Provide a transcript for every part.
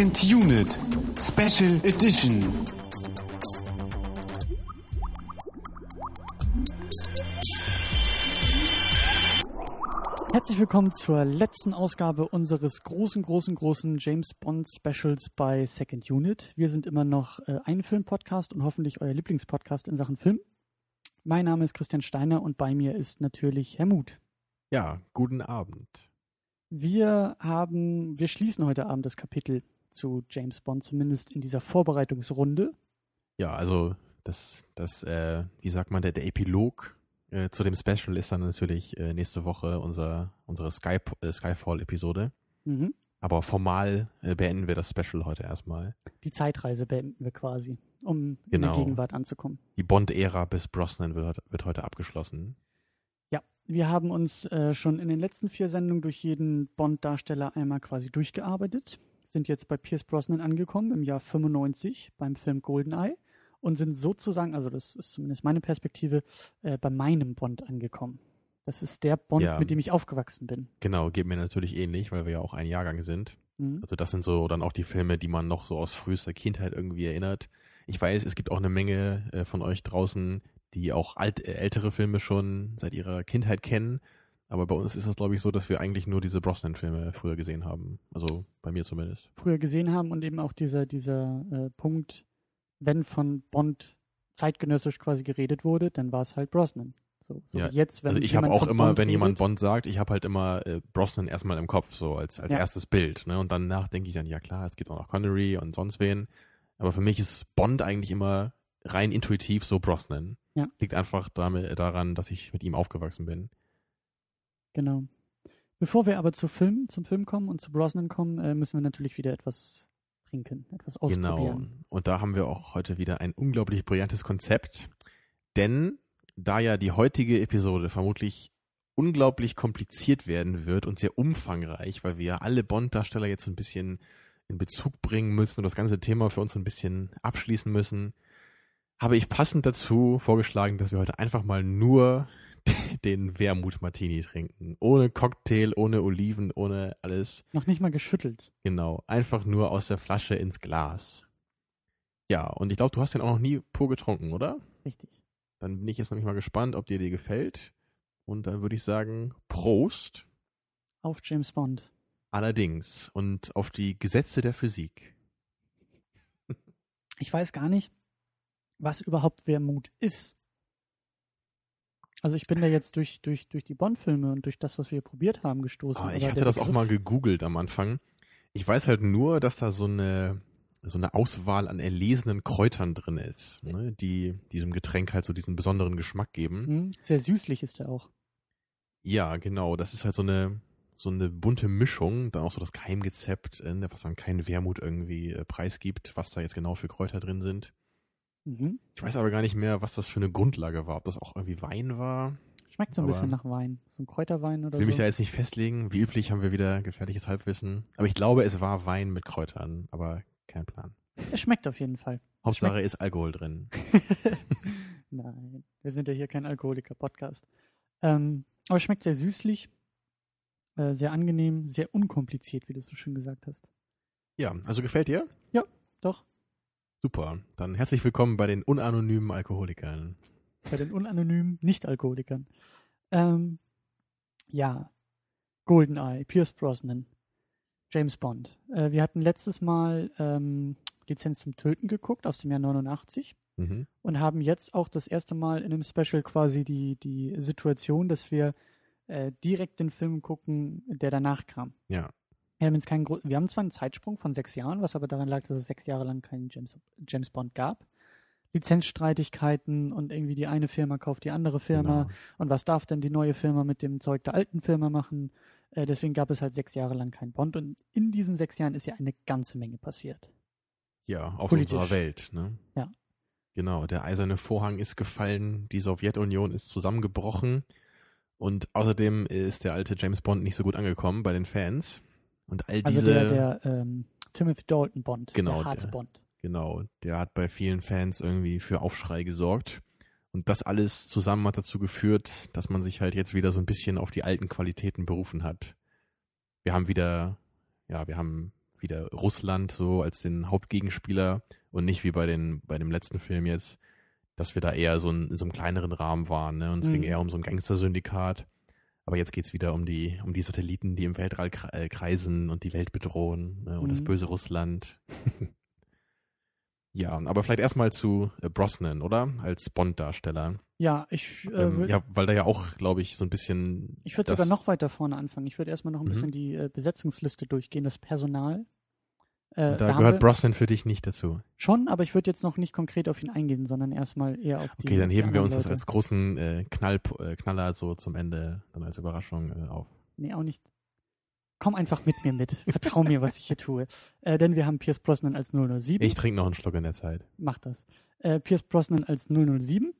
Second Unit Special Edition. Herzlich willkommen zur letzten Ausgabe unseres großen, großen, großen James Bond Specials bei Second Unit. Wir sind immer noch äh, ein Filmpodcast und hoffentlich euer Lieblingspodcast in Sachen Film. Mein Name ist Christian Steiner und bei mir ist natürlich Herr Muth. Ja, guten Abend. Wir haben, wir schließen heute Abend das Kapitel zu James Bond, zumindest in dieser Vorbereitungsrunde. Ja, also das, das, äh, wie sagt man, der, der Epilog äh, zu dem Special ist dann natürlich äh, nächste Woche unser, unsere Sky, äh, Skyfall-Episode. Mhm. Aber formal äh, beenden wir das Special heute erstmal. Die Zeitreise beenden wir quasi, um in Genau. der Gegenwart anzukommen. Die Bond-Ära bis Brosnan wird, wird heute abgeschlossen. Ja, wir haben uns äh, schon in den letzten vier Sendungen durch jeden Bond-Darsteller einmal quasi durchgearbeitet, sind jetzt bei Pierce Brosnan angekommen im Jahr 95 beim Film Goldeneye und sind sozusagen, also das ist zumindest meine Perspektive, äh, bei meinem Bond angekommen. Das ist der Bond, Ja. mit dem ich aufgewachsen bin. Genau, geht mir natürlich ähnlich, weil wir ja auch ein Jahrgang sind. Mhm. Also das sind so dann auch die Filme, die man noch so aus frühester Kindheit irgendwie erinnert. Ich weiß, es gibt auch eine Menge äh, von euch draußen, die auch alt, äh, ältere Filme schon seit ihrer Kindheit kennen. Aber bei uns ist es, glaube ich, so, dass wir eigentlich nur diese Brosnan-Filme früher gesehen haben. Also bei mir zumindest. Früher gesehen haben und eben auch dieser, dieser äh, Punkt, wenn von Bond zeitgenössisch quasi geredet wurde, dann war es halt Brosnan. So, so Ja, jetzt, wenn also ich habe jemand auch immer, Bond wenn jemand redet, Bond sagt, ich habe halt immer äh, Brosnan erstmal im Kopf, so als, als Ja. erstes Bild. Ne? Und danach denke ich dann, ja klar, es gibt auch noch Connery und sonst wen. Aber für mich ist Bond eigentlich immer rein intuitiv so Brosnan. Ja. Liegt einfach damit, daran, dass ich mit ihm aufgewachsen bin. Genau. Bevor wir aber zu Film, zum Film kommen und zu Brosnan kommen, äh, müssen wir natürlich wieder etwas trinken, etwas Genau. ausprobieren. Und da haben wir auch heute wieder ein unglaublich brillantes Konzept. Denn da ja die heutige Episode vermutlich unglaublich kompliziert werden wird und sehr umfangreich, weil wir ja alle Bond-Darsteller jetzt so ein bisschen in Bezug bringen müssen und das ganze Thema für uns so ein bisschen abschließen müssen, habe ich passend dazu vorgeschlagen, dass wir heute einfach mal nur den Wermut-Martini trinken. Ohne Cocktail, ohne Oliven, ohne alles. Noch nicht mal geschüttelt. Genau, einfach nur aus der Flasche ins Glas. Ja, und ich glaube, du hast den auch noch nie pur getrunken, oder? Richtig. Dann bin ich jetzt nämlich mal gespannt, ob dir dir gefällt. Und dann würde ich sagen, Prost. Auf James Bond. Allerdings. Und auf die Gesetze der Physik. Ich weiß gar nicht, was überhaupt Wermut ist. Also ich bin da jetzt durch, durch, durch die Bond-Filme und durch das, was wir probiert haben, gestoßen. Ah, ich hatte das auch Begriff- mal gegoogelt am Anfang. Ich weiß halt nur, dass da so eine, so eine Auswahl an erlesenen Kräutern drin ist, ne, die diesem Getränk halt so diesen besonderen Geschmack geben. Hm, Sehr süßlich ist er auch. Ja, genau. Das ist halt so eine, so eine bunte Mischung. Dann auch so das Keimgezept, äh, was dann keinen Wermut irgendwie äh, preisgibt, was da jetzt genau für Kräuter drin sind. Mhm. Ich weiß aber gar nicht mehr, was das für eine Grundlage war. Ob das auch irgendwie Wein war. Schmeckt so ein Aber- bisschen nach Wein. So ein Kräuterwein oder Ich will mich so. da jetzt nicht festlegen. Wie üblich haben wir wieder gefährliches Halbwissen. Aber ich glaube, es war Wein mit Kräutern. Aber kein Plan. Es schmeckt auf jeden Fall. Hauptsache ist Alkohol drin. Nein, wir sind ja hier kein Alkoholiker-Podcast. Ähm, aber es schmeckt sehr süßlich, äh, sehr angenehm, sehr unkompliziert, wie du so schön gesagt hast. Ja, also gefällt dir? Doch, Super. Dann herzlich willkommen bei den unanonymen Alkoholikern. bei den unanonymen Nicht-Alkoholikern. Ähm, ja, Goldeneye, Pierce Brosnan, James Bond. Äh, wir hatten letztes Mal ähm, Lizenz zum Töten geguckt aus dem Jahr 89 Mhm. und haben jetzt auch das erste Mal in einem Special quasi die, die Situation, dass wir äh, direkt den Film gucken, der danach kam. Ja. Wir haben, jetzt keinen, Gro- wir haben zwar einen Zeitsprung von sechs Jahren, was aber daran lag, dass es sechs Jahre lang keinen James, James Bond gab. Lizenzstreitigkeiten und irgendwie die eine Firma kauft die andere Firma Genau. und was darf denn die neue Firma mit dem Zeug der alten Firma machen? Äh, deswegen gab es halt sechs Jahre lang keinen Bond und in diesen sechs Jahren ist ja eine ganze Menge passiert. Ja, auf Politisch. unserer Welt, ne? Ja. Genau, der eiserne Vorhang ist gefallen, die Sowjetunion ist zusammengebrochen und außerdem ist der alte James Bond nicht so gut angekommen bei den Fans. Und all Also diese, der, der ähm, Timothy Dalton Bond, Genau, der harte der- Bond. genau, der hat bei vielen Fans irgendwie für Aufschrei gesorgt. Und das alles zusammen hat dazu geführt, dass man sich halt jetzt wieder so ein bisschen auf die alten Qualitäten berufen hat. Wir haben wieder, ja, wir haben wieder Russland so als den Hauptgegenspieler und nicht wie bei den bei dem letzten Film jetzt, dass wir da eher so in, in so einem kleineren Rahmen waren, ne? Und es Mhm. ging eher um so ein Gangstersyndikat. Aber jetzt geht's wieder um die um die Satelliten, die im Weltall kre- äh, kreisen und die Welt bedrohen ne? und das Mhm. böse Russland. ja, aber vielleicht erstmal zu äh, Brosnan, oder? Als Bond-Darsteller. Ja, ich, äh, Ähm, ja, weil da ja auch, glaube ich, so ein bisschen. ich würde das- sogar noch weiter vorne anfangen. Ich würde erstmal noch ein Mhm. bisschen die äh, Besetzungsliste durchgehen, das Personal. Äh, Da, haben gehört Brosnan für dich nicht dazu. schon, aber ich würde jetzt noch nicht konkret auf ihn eingehen, sondern erstmal eher auf die Okay, dann heben wir uns das Leute. als großen äh, Knall, äh, Knaller so zum Ende dann als Überraschung äh, auf. Nee, auch nicht. Komm einfach mit mir mit. Vertrau mir, was ich hier tue. Äh, denn wir haben Pierce Brosnan als 007. Ich trinke noch einen Schluck in der Zeit. Mach das. Äh, Pierce Brosnan als 007.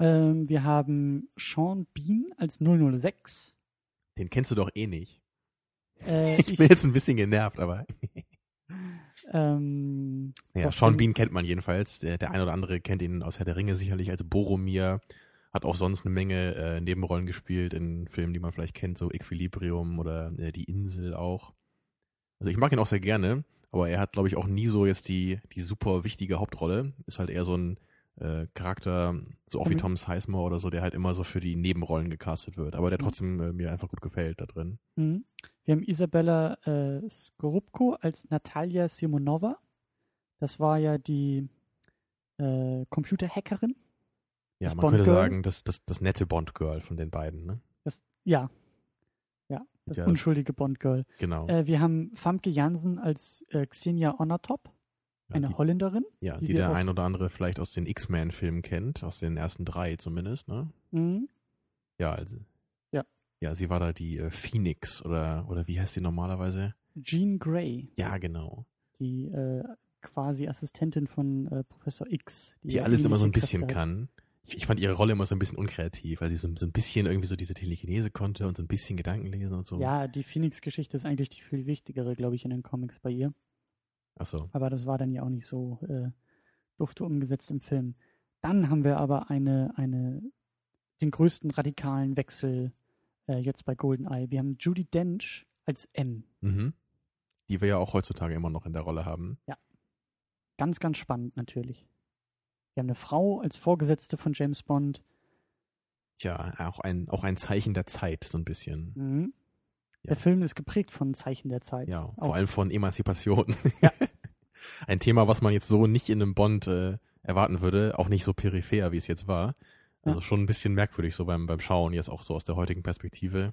Ähm, wir haben Sean Bean als 006. Den kennst du doch eh nicht. Äh, Ich bin jetzt ein bisschen genervt, aber. ähm, Ja, Sean Bean kennt man jedenfalls. Der, der ein oder andere kennt ihn aus Herr der Ringe sicherlich als Boromir. Hat auch sonst eine Menge äh, Nebenrollen gespielt in Filmen, die man vielleicht kennt, so Equilibrium oder äh, Die Insel auch. Also ich mag ihn auch sehr gerne, aber er hat, glaube ich, auch nie so jetzt die, die super wichtige Hauptrolle. Ist halt eher so ein äh, Charakter, so auch wie Mhm. Tom Sizemore oder so, der halt immer so für die Nebenrollen gecastet wird, aber der Mhm. trotzdem äh, mir einfach gut gefällt da drin. mhm. Wir haben Isabella äh, Skorupko als Natalia Simonova. Das war ja die äh, Computerhackerin. Ja, man könnte Bond-Girl? sagen, das, das, das nette Bond-Girl von den beiden, ne? Das, ja. Ja, das Ja, unschuldige Bond-Girl. Genau. Äh, wir haben Famke Jansen als äh, Xenia Onatop, Ja, eine die, Holländerin. ja, die die der ein oder andere vielleicht aus den X-Men-Filmen kennt, aus den ersten drei zumindest, ne? Mhm. Ja, also. Ja. Sie war da die äh, Phoenix oder, oder wie heißt sie normalerweise? Jean Grey, Ja, genau. die äh, quasi Assistentin von äh, Professor X. Die ja alles immer so ein bisschen hat. kann. Ich, ich fand ihre Rolle immer so ein bisschen unkreativ, weil sie so, so ein bisschen irgendwie so diese Telekinese konnte und so ein bisschen Gedanken lesen und so. Ja, die Phoenix-Geschichte ist eigentlich die viel wichtigere, glaube ich, in den Comics bei ihr. Ach so. Aber das war dann ja auch nicht so äh, dufte umgesetzt im Film. Dann haben wir aber eine, eine, den größten radikalen Wechsel äh, jetzt bei GoldenEye. Wir haben Judy Dench als M. Mhm. Die wir ja auch heutzutage immer noch in der Rolle haben. Ganz, ganz spannend natürlich. Wir haben eine Frau als Vorgesetzte von James Bond. Tja, auch ein, auch ein Zeichen der Zeit, so ein bisschen. Mhm. Ja. Der Film ist geprägt von Zeichen der Zeit. Ja, Auch- vor allem von Emanzipation. Ja. Ein Thema, was man jetzt so nicht in einem Bond äh, erwarten würde, auch nicht so peripher, wie es jetzt war. Also Ja. schon ein bisschen merkwürdig so beim, beim Schauen, jetzt auch so aus der heutigen Perspektive.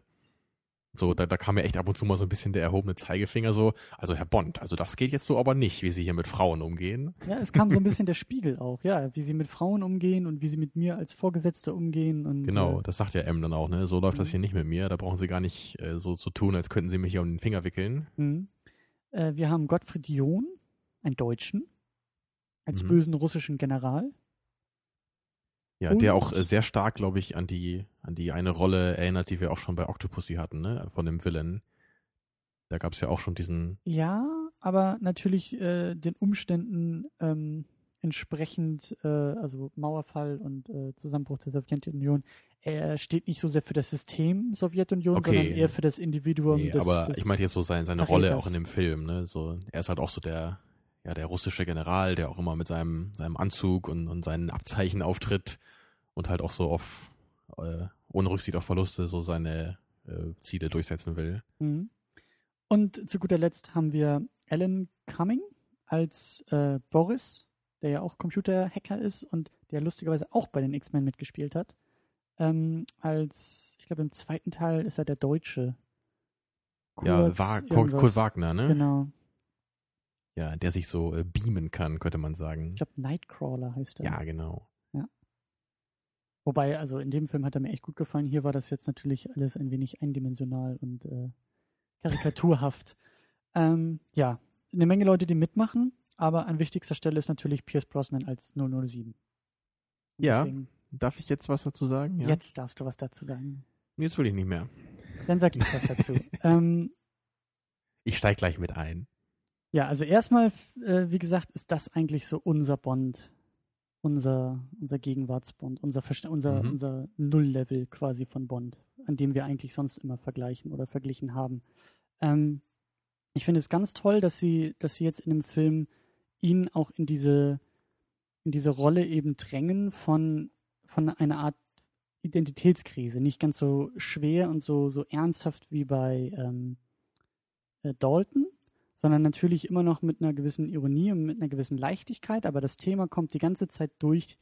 So, da, da kam mir echt ab und zu mal so ein bisschen der erhobene Zeigefinger so, also Herr Bond, also das geht jetzt so aber nicht, wie Sie hier mit Frauen umgehen. Ja, es kam so ein bisschen der Spiegel auch, ja, wie sie mit Frauen umgehen und wie sie mit mir als Vorgesetzte umgehen und Genau, äh, das sagt ja M dann auch, ne? So läuft das Mhm. hier nicht mit mir, da brauchen Sie gar nicht äh, so zu tun, als könnten Sie mich hier um den Finger wickeln. mhm. äh, wir haben Gottfried John, einen Deutschen, als Mhm. bösen russischen General. Ja, der Und- auch äh, sehr stark, glaube ich, an die, an die eine Rolle erinnert, die wir auch schon bei Octopussy hatten, ne? Von dem Villain. Da gab es ja auch schon diesen, Ja, aber natürlich äh, den Umständen ähm, entsprechend, äh, also Mauerfall und äh, Zusammenbruch der Sowjetunion, er steht nicht so sehr für das System Sowjetunion, Okay. sondern eher für das Individuum. nee, des, aber des, ich meinte jetzt so sein, seine Rolle auch in dem Film, ne? So, er ist halt auch so der, ja, der russische General, der auch immer mit seinem, seinem Anzug und, und seinen Abzeichen auftritt und halt auch so auf, äh, ohne Rücksicht auf Verluste so seine äh, Ziele durchsetzen will. Mhm. Und zu guter Letzt haben wir Alan Cumming als äh, Boris, der ja auch Computerhacker ist und der lustigerweise auch bei den X-Men mitgespielt hat. Ähm, als, ich glaube, im zweiten Teil ist er der Deutsche. ja, Kurt Wa Kurt, irgendwas. Kurt Wagner, ne? Genau. Ja, der sich so äh, beamen kann, könnte man sagen. Ich glaube, Nightcrawler heißt er. Ja, genau. Wobei, also in dem Film hat er mir echt gut gefallen. Hier war das jetzt natürlich alles ein wenig eindimensional und äh, karikaturhaft. ähm, ja, eine Menge Leute, die mitmachen, aber an wichtigster Stelle ist natürlich Pierce Brosnan als 007. Und Ja, Deswegen, Darf ich jetzt was dazu sagen? Ja? Jetzt darfst du was dazu sagen. Jetzt will ich nicht mehr. Dann sag ich was dazu. ähm, Ich steig gleich mit ein. Ja, also erstmal, äh, wie gesagt, ist das eigentlich so unser Bond, unser, unser Gegenwartsbond, unser, Versta- unser, Mhm. unser Nulllevel quasi von Bond, an dem wir eigentlich sonst immer vergleichen oder verglichen haben. Ähm, ich finde es ganz toll, dass sie, dass sie jetzt in dem Film ihn auch in diese, in diese Rolle eben drängen von, von einer Art Identitätskrise. Nicht ganz so schwer und so, so ernsthaft wie bei ähm, äh, Dalton, sondern natürlich immer noch mit einer gewissen Ironie und mit einer gewissen Leichtigkeit, aber das Thema kommt die ganze Zeit durch.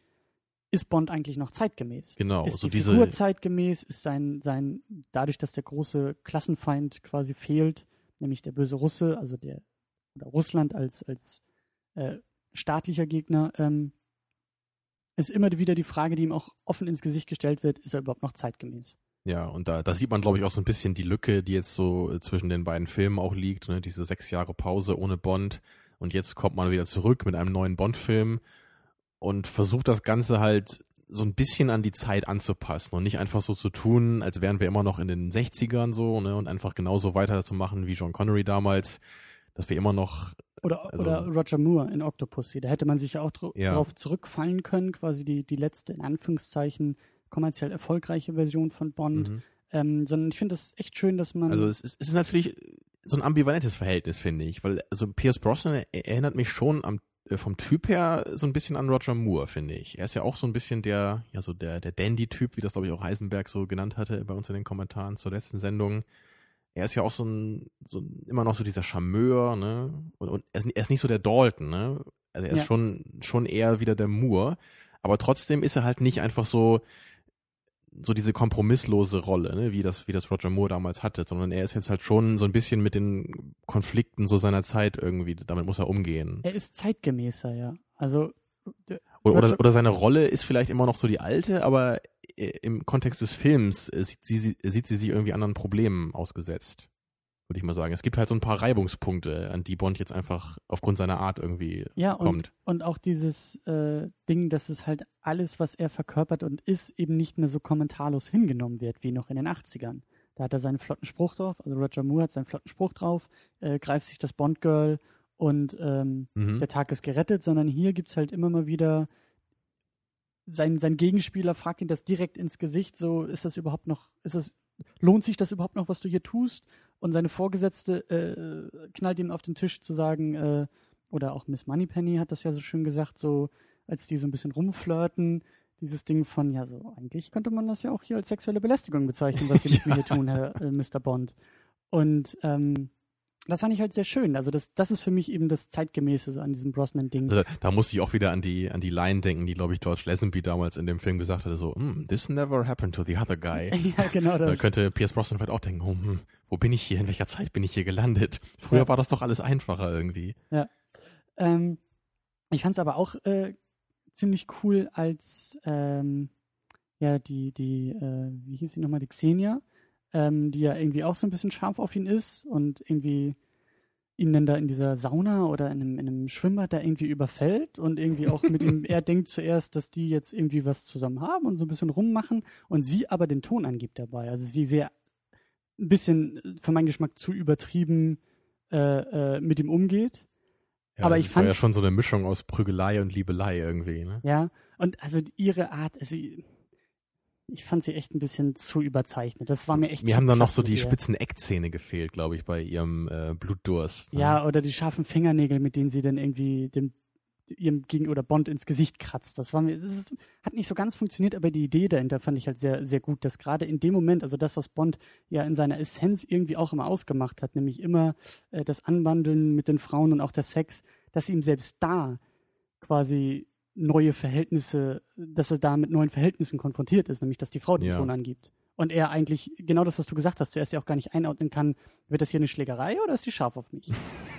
Ist Bond eigentlich noch zeitgemäß? Genau, Ist so die diese Figur zeitgemäß? Ist sein, sein, dadurch, dass der große Klassenfeind quasi fehlt, nämlich der böse Russe, also der, oder Russland als, als äh, staatlicher Gegner, ähm, ist immer wieder die Frage, die ihm auch offen ins Gesicht gestellt wird, ist er überhaupt noch zeitgemäß? Ja, und da, da sieht man, glaube ich, auch so ein bisschen die Lücke, die jetzt so äh, zwischen den beiden Filmen auch liegt, ne? diese sechs Jahre Pause ohne Bond. Und jetzt kommt man wieder zurück mit einem neuen Bond-Film und versucht das Ganze halt so ein bisschen an die Zeit anzupassen und nicht einfach so zu tun, als wären wir immer noch in den 60ern so, ne, und einfach genauso weiterzumachen wie John Connery damals, dass wir immer noch Oder, Also- oder Roger Moore in Octopussy. Da hätte man sich ja auch dr Ja. drauf zurückfallen können, quasi die, die letzte, in Anführungszeichen, kommerziell erfolgreiche Version von Bond. Mhm. Ähm, sondern ich finde das echt schön, dass man. Also es ist, es ist natürlich so ein ambivalentes Verhältnis, finde ich, weil also Pierce Brosnan er- erinnert mich schon am äh, vom Typ her so ein bisschen an Roger Moore, finde ich. Er ist ja auch so ein bisschen der, ja so der, der Dandy-Typ, wie das glaube ich auch Heisenberg so genannt hatte bei uns in den Kommentaren zur letzten Sendung. Er ist ja auch so ein, so immer noch so dieser Charmeur, ne? Und, und er, ist, er ist nicht so der Dalton, ne? Also er ist Ja. schon, schon eher wieder der Moore, aber trotzdem ist er halt nicht einfach so, so diese kompromisslose Rolle, ne, wie das, wie das Roger Moore damals hatte, sondern er ist jetzt halt schon so ein bisschen mit den Konflikten so seiner Zeit irgendwie, damit muss er umgehen. er ist zeitgemäßer, ja. Also der- Oder, oder, oder seine Rolle ist vielleicht immer noch so die alte, aber äh, im Kontext des Films äh, sieht sie, sie- sieht sie sich irgendwie anderen Problemen ausgesetzt, würde ich mal sagen. Es gibt halt so ein paar Reibungspunkte, an die Bond jetzt einfach aufgrund seiner Art irgendwie ja, und, kommt. und auch dieses äh, Ding, dass es halt alles, was er verkörpert und ist, eben nicht mehr so kommentarlos hingenommen wird, wie noch in den 80ern. Da hat er seinen flotten Spruch drauf, also Roger Moore hat seinen flotten Spruch drauf, äh, greift sich das Bond-Girl und ähm, Mhm. der Tag ist gerettet, sondern hier gibt's halt immer mal wieder sein, sein Gegenspieler fragt ihn das direkt ins Gesicht, so ist das überhaupt noch, ist das, lohnt sich das überhaupt noch, was du hier tust? Und seine Vorgesetzte äh, knallt ihm auf den Tisch zu sagen, äh, oder auch Miss Moneypenny hat das ja so schön gesagt, so als die so ein bisschen rumflirten, dieses Ding von, ja, so eigentlich könnte man das ja auch hier als sexuelle Belästigung bezeichnen, was sie mit mir hier tun, Herr äh, Mr. Bond. Und ähm, das fand ich halt sehr schön. Also das, das ist für mich eben das Zeitgemäße so an diesem Brosnan-Ding. Also, da musste ich auch wieder an die, an die Line denken, die, glaube ich, George Lazenby damals in dem Film gesagt hatte, so, "Hmm, this never happened to the other guy. ja, genau Da das. könnte Pierce Brosnan vielleicht auch denken, oh, hm, wo bin ich hier, in welcher Zeit bin ich hier gelandet? Früher Ja. war das doch alles einfacher irgendwie. Ähm, ich fand es aber auch äh, ziemlich cool, als ähm, ja die, die, äh, wie hieß sie nochmal, die Xenia, ähm, die ja irgendwie auch so ein bisschen scharf auf ihn ist und irgendwie ihn dann da in dieser Sauna oder in einem, in einem Schwimmbad da irgendwie überfällt und irgendwie auch mit ihm, er denkt zuerst, dass die jetzt irgendwie was zusammen haben und so ein bisschen rummachen und sie aber den Ton angibt dabei. Also sie sehr ein bisschen äh, für meinen Geschmack zu übertrieben äh, äh, mit ihm umgeht. Ja, Aber das ich war fand- ja schon so eine Mischung aus Prügelei und Liebelei irgendwie, ne? Ja, und also ihre Art, also ich fand sie echt ein bisschen zu überzeichnet. Das war mir echt Mir haben dann noch so die spitzen Eckzähne gefehlt, glaube ich, bei ihrem äh, Blutdurst. Ne? Ja, oder die scharfen Fingernägel, mit denen sie dann irgendwie dem ihrem Gegen oder Bond ins Gesicht kratzt. Das war mir, das ist, hat nicht so ganz funktioniert, aber die Idee dahinter fand ich halt sehr, sehr gut, dass gerade in dem Moment, also das, was Bond ja in seiner Essenz irgendwie auch immer ausgemacht hat, nämlich immer äh, das Anwandeln mit den Frauen und auch der Sex, dass ihm selbst da quasi neue Verhältnisse, dass er da mit neuen Verhältnissen konfrontiert ist, nämlich dass die Frau den Ja. Ton angibt. Und er eigentlich, genau das, was du gesagt hast, zuerst ja auch gar nicht einordnen kann, wird das hier eine Schlägerei oder ist die scharf auf mich?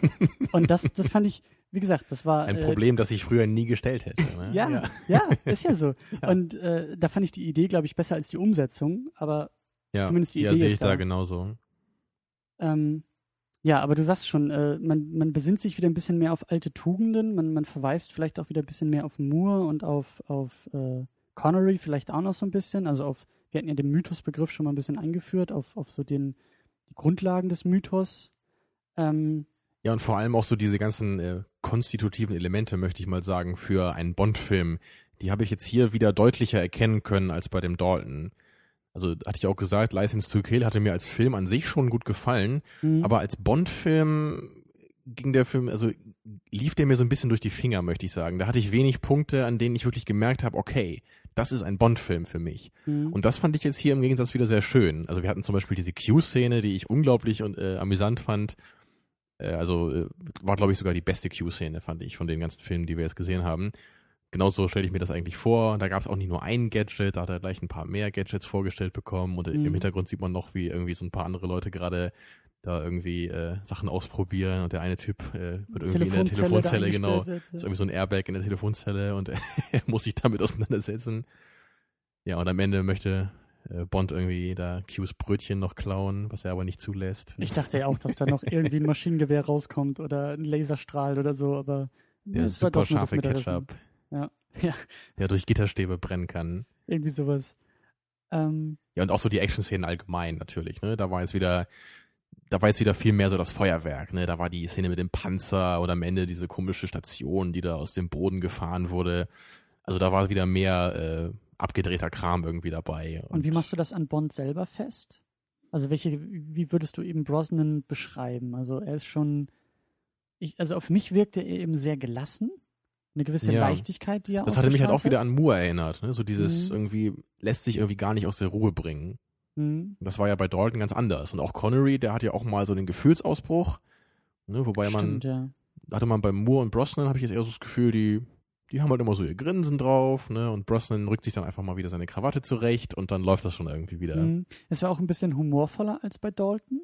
Und das, das fand ich, wie gesagt, das war Ein äh, Problem, das ich früher nie gestellt hätte. Ne? ja, ja, ist ja so. Ja. Und äh, da fand ich die Idee, glaube ich, besser als die Umsetzung. Aber ja. zumindest die ja, Idee sehe ist ich da da. genauso. ähm, ja, aber du sagst schon, äh, man, man besinnt sich wieder ein bisschen mehr auf alte Tugenden, man, man verweist vielleicht auch wieder ein bisschen mehr auf Moore und auf, auf äh, Connery vielleicht auch noch so ein bisschen. Also auf, wir hatten ja den Mythosbegriff schon mal ein bisschen eingeführt, auf, auf so den die Grundlagen des Mythos. Ähm, Ja, und vor allem auch so diese ganzen äh, konstitutiven Elemente, möchte ich mal sagen, für einen Bond-Film. Die habe ich jetzt hier wieder deutlicher erkennen können als bei dem Dalton. Also hatte ich auch gesagt, License to Kill hatte mir als Film an sich schon gut gefallen, Mhm. aber als Bond-Film ging der Film, also lief der mir so ein bisschen durch die Finger, möchte ich sagen. Da hatte ich wenig Punkte, an denen ich wirklich gemerkt habe, okay, das ist ein Bond-Film für mich. Mhm. Und das fand ich jetzt hier im Gegensatz wieder sehr schön. Also wir hatten zum Beispiel diese Q-Szene, die ich unglaublich und äh, amüsant fand. Äh, also äh, war, glaube ich, sogar die beste Q-Szene, fand ich, von den ganzen Filmen, die wir jetzt gesehen haben. Genauso stelle ich mir das eigentlich vor. Da gab es auch nicht nur ein Gadget, da hat er gleich ein paar mehr Gadgets vorgestellt bekommen. Und Mhm. im Hintergrund sieht man noch, wie irgendwie so ein paar andere Leute gerade da irgendwie äh, Sachen ausprobieren. Und der eine Typ äh, wird irgendwie in der Telefonzelle genau, wird, ja. ist irgendwie so ein Airbag in der Telefonzelle und er muss sich damit auseinandersetzen. Ja, und am Ende möchte äh, Bond irgendwie da Qs Brötchen noch klauen, was er aber nicht zulässt. Ich dachte ja auch, dass da noch irgendwie ein Maschinengewehr rauskommt oder ein Laserstrahl oder so, aber der war super scharfe. Ketchup, Ja, ja, der durch Gitterstäbe brennen kann. irgendwie sowas. Ähm, Ja, und auch so die Action-Szenen allgemein natürlich, ne? Da war jetzt wieder, da war jetzt wieder viel mehr so das Feuerwerk, ne? Da war die Szene mit dem Panzer oder am Ende diese komische Station, die da aus dem Boden gefahren wurde. Also da war wieder mehr äh, abgedrehter Kram irgendwie dabei. und wie machst du das an Bond selber fest? Also welche, wie würdest du eben Brosnan beschreiben? Also er ist schon, ich, also auf mich wirkte er eben sehr gelassen, eine gewisse Ja. Leichtigkeit, die er Das hatte mich halt auch wieder an Moore erinnert, ne? So dieses Mhm. irgendwie lässt sich irgendwie gar nicht aus der Ruhe bringen. Mhm. Das war ja bei Dalton ganz anders. Und auch Connery, der hat ja auch mal so den Gefühlsausbruch. Ne? Wobei man, Stimmt, ja. hatte man bei Moore und Brosnan, habe ich jetzt eher so das Gefühl, die, die haben halt immer so ihr Grinsen drauf, ne? Und Brosnan rückt sich dann einfach mal wieder seine Krawatte zurecht und dann läuft das schon irgendwie wieder. Mhm. Es war auch ein bisschen humorvoller als bei Dalton.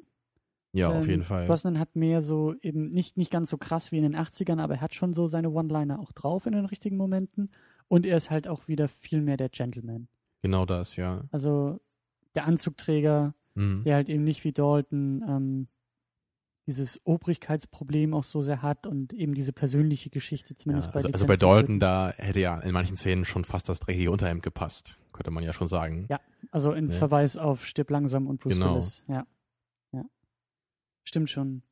Ja, auf Ähm, jeden Fall. Brosnan hat mehr so eben nicht, nicht ganz so krass wie in den 80ern, aber er hat schon so seine One-Liner auch drauf in den richtigen Momenten. Und er ist halt auch wieder viel mehr der Gentleman. Genau das, ja. Also der Anzugträger, Mhm. der halt eben nicht wie Dalton ähm, dieses Obrigkeitsproblem auch so sehr hat und eben diese persönliche Geschichte Ja, zumindest bei also, also bei Dalton, da hätte ja in manchen Szenen schon fast das dreckige Unterhemd gepasst. Könnte man ja schon sagen. Ja. Also in Ja. Verweis auf Stirb langsam und Bruce Genau. Willis. Ja. ja. Stimmt schon.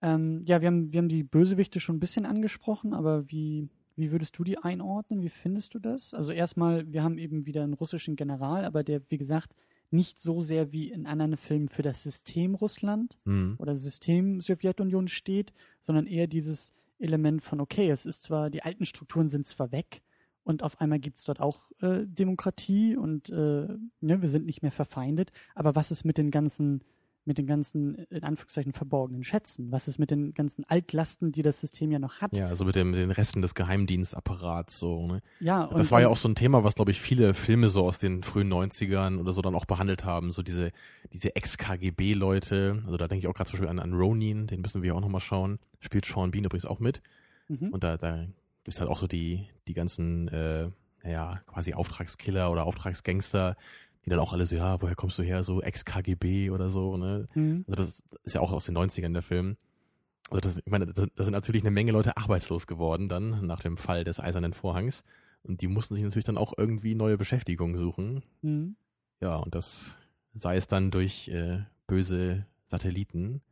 Ähm, ja, wir haben, wir haben die Bösewichte schon ein bisschen angesprochen, aber wie, wie würdest du die einordnen? Wie findest du das? Also erstmal, wir haben eben wieder einen russischen General, aber der, wie gesagt, nicht so sehr wie in anderen Filmen für das System Russland Mhm. oder System Sowjetunion steht, sondern eher dieses Element von, okay, es ist zwar, die alten Strukturen sind zwar weg und auf einmal gibt es dort auch äh, Demokratie und äh, ne, wir sind nicht mehr verfeindet, aber was ist mit den ganzen, mit den ganzen, in Anführungszeichen, verborgenen Schätzen? Was ist mit den ganzen Altlasten, die das System ja noch hat? Ja, also mit, dem, mit den Resten des Geheimdienstapparats so, ne? Ja, und, Das war ja auch so ein Thema, was, glaube ich, viele Filme so aus den frühen 90ern oder so dann auch behandelt haben. So diese, diese Ex-KGB-Leute. Also da denke ich auch gerade zum Beispiel an, an Ronin, den müssen wir auch nochmal schauen. Spielt Sean Bean übrigens auch mit. Mhm. Und da, da gibt's halt auch so die, die ganzen, äh, naja, quasi Auftragskiller oder Auftragsgangster, die dann auch alle so, ja, woher kommst du her? So Ex-KGB oder so, ne? Mhm. Also das ist ja auch aus den 90ern der Film. Also das, ich meine, da sind natürlich eine Menge Leute arbeitslos geworden dann nach dem Fall des Eisernen Vorhangs. Und die mussten sich natürlich dann auch irgendwie neue Beschäftigung suchen. Mhm. Ja, und das sei es dann durch äh, böse Satelliten,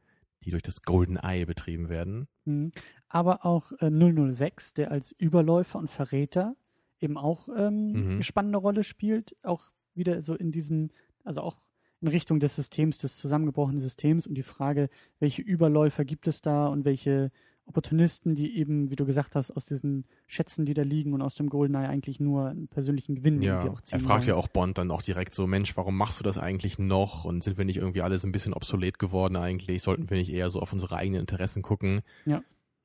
die durch das Golden Eye betrieben werden. Mhm. Aber auch äh, 006, der als Überläufer und Verräter eben auch ähm, Mhm. eine spannende Rolle spielt, auch wieder so in diesem, also auch in Richtung des Systems, des zusammengebrochenen Systems und die Frage, welche Überläufer gibt es da und welche Opportunisten, die eben, wie du gesagt hast, aus diesen Schätzen, die da liegen und aus dem Goldeneye eigentlich nur einen persönlichen Gewinn Ja, irgendwie auch ziehen er fragt ja auch Bond dann auch direkt so, Mensch, warum machst du das eigentlich noch? Und sind wir nicht irgendwie alles ein bisschen obsolet geworden eigentlich? Sollten wir nicht eher so auf unsere eigenen Interessen gucken? Ja.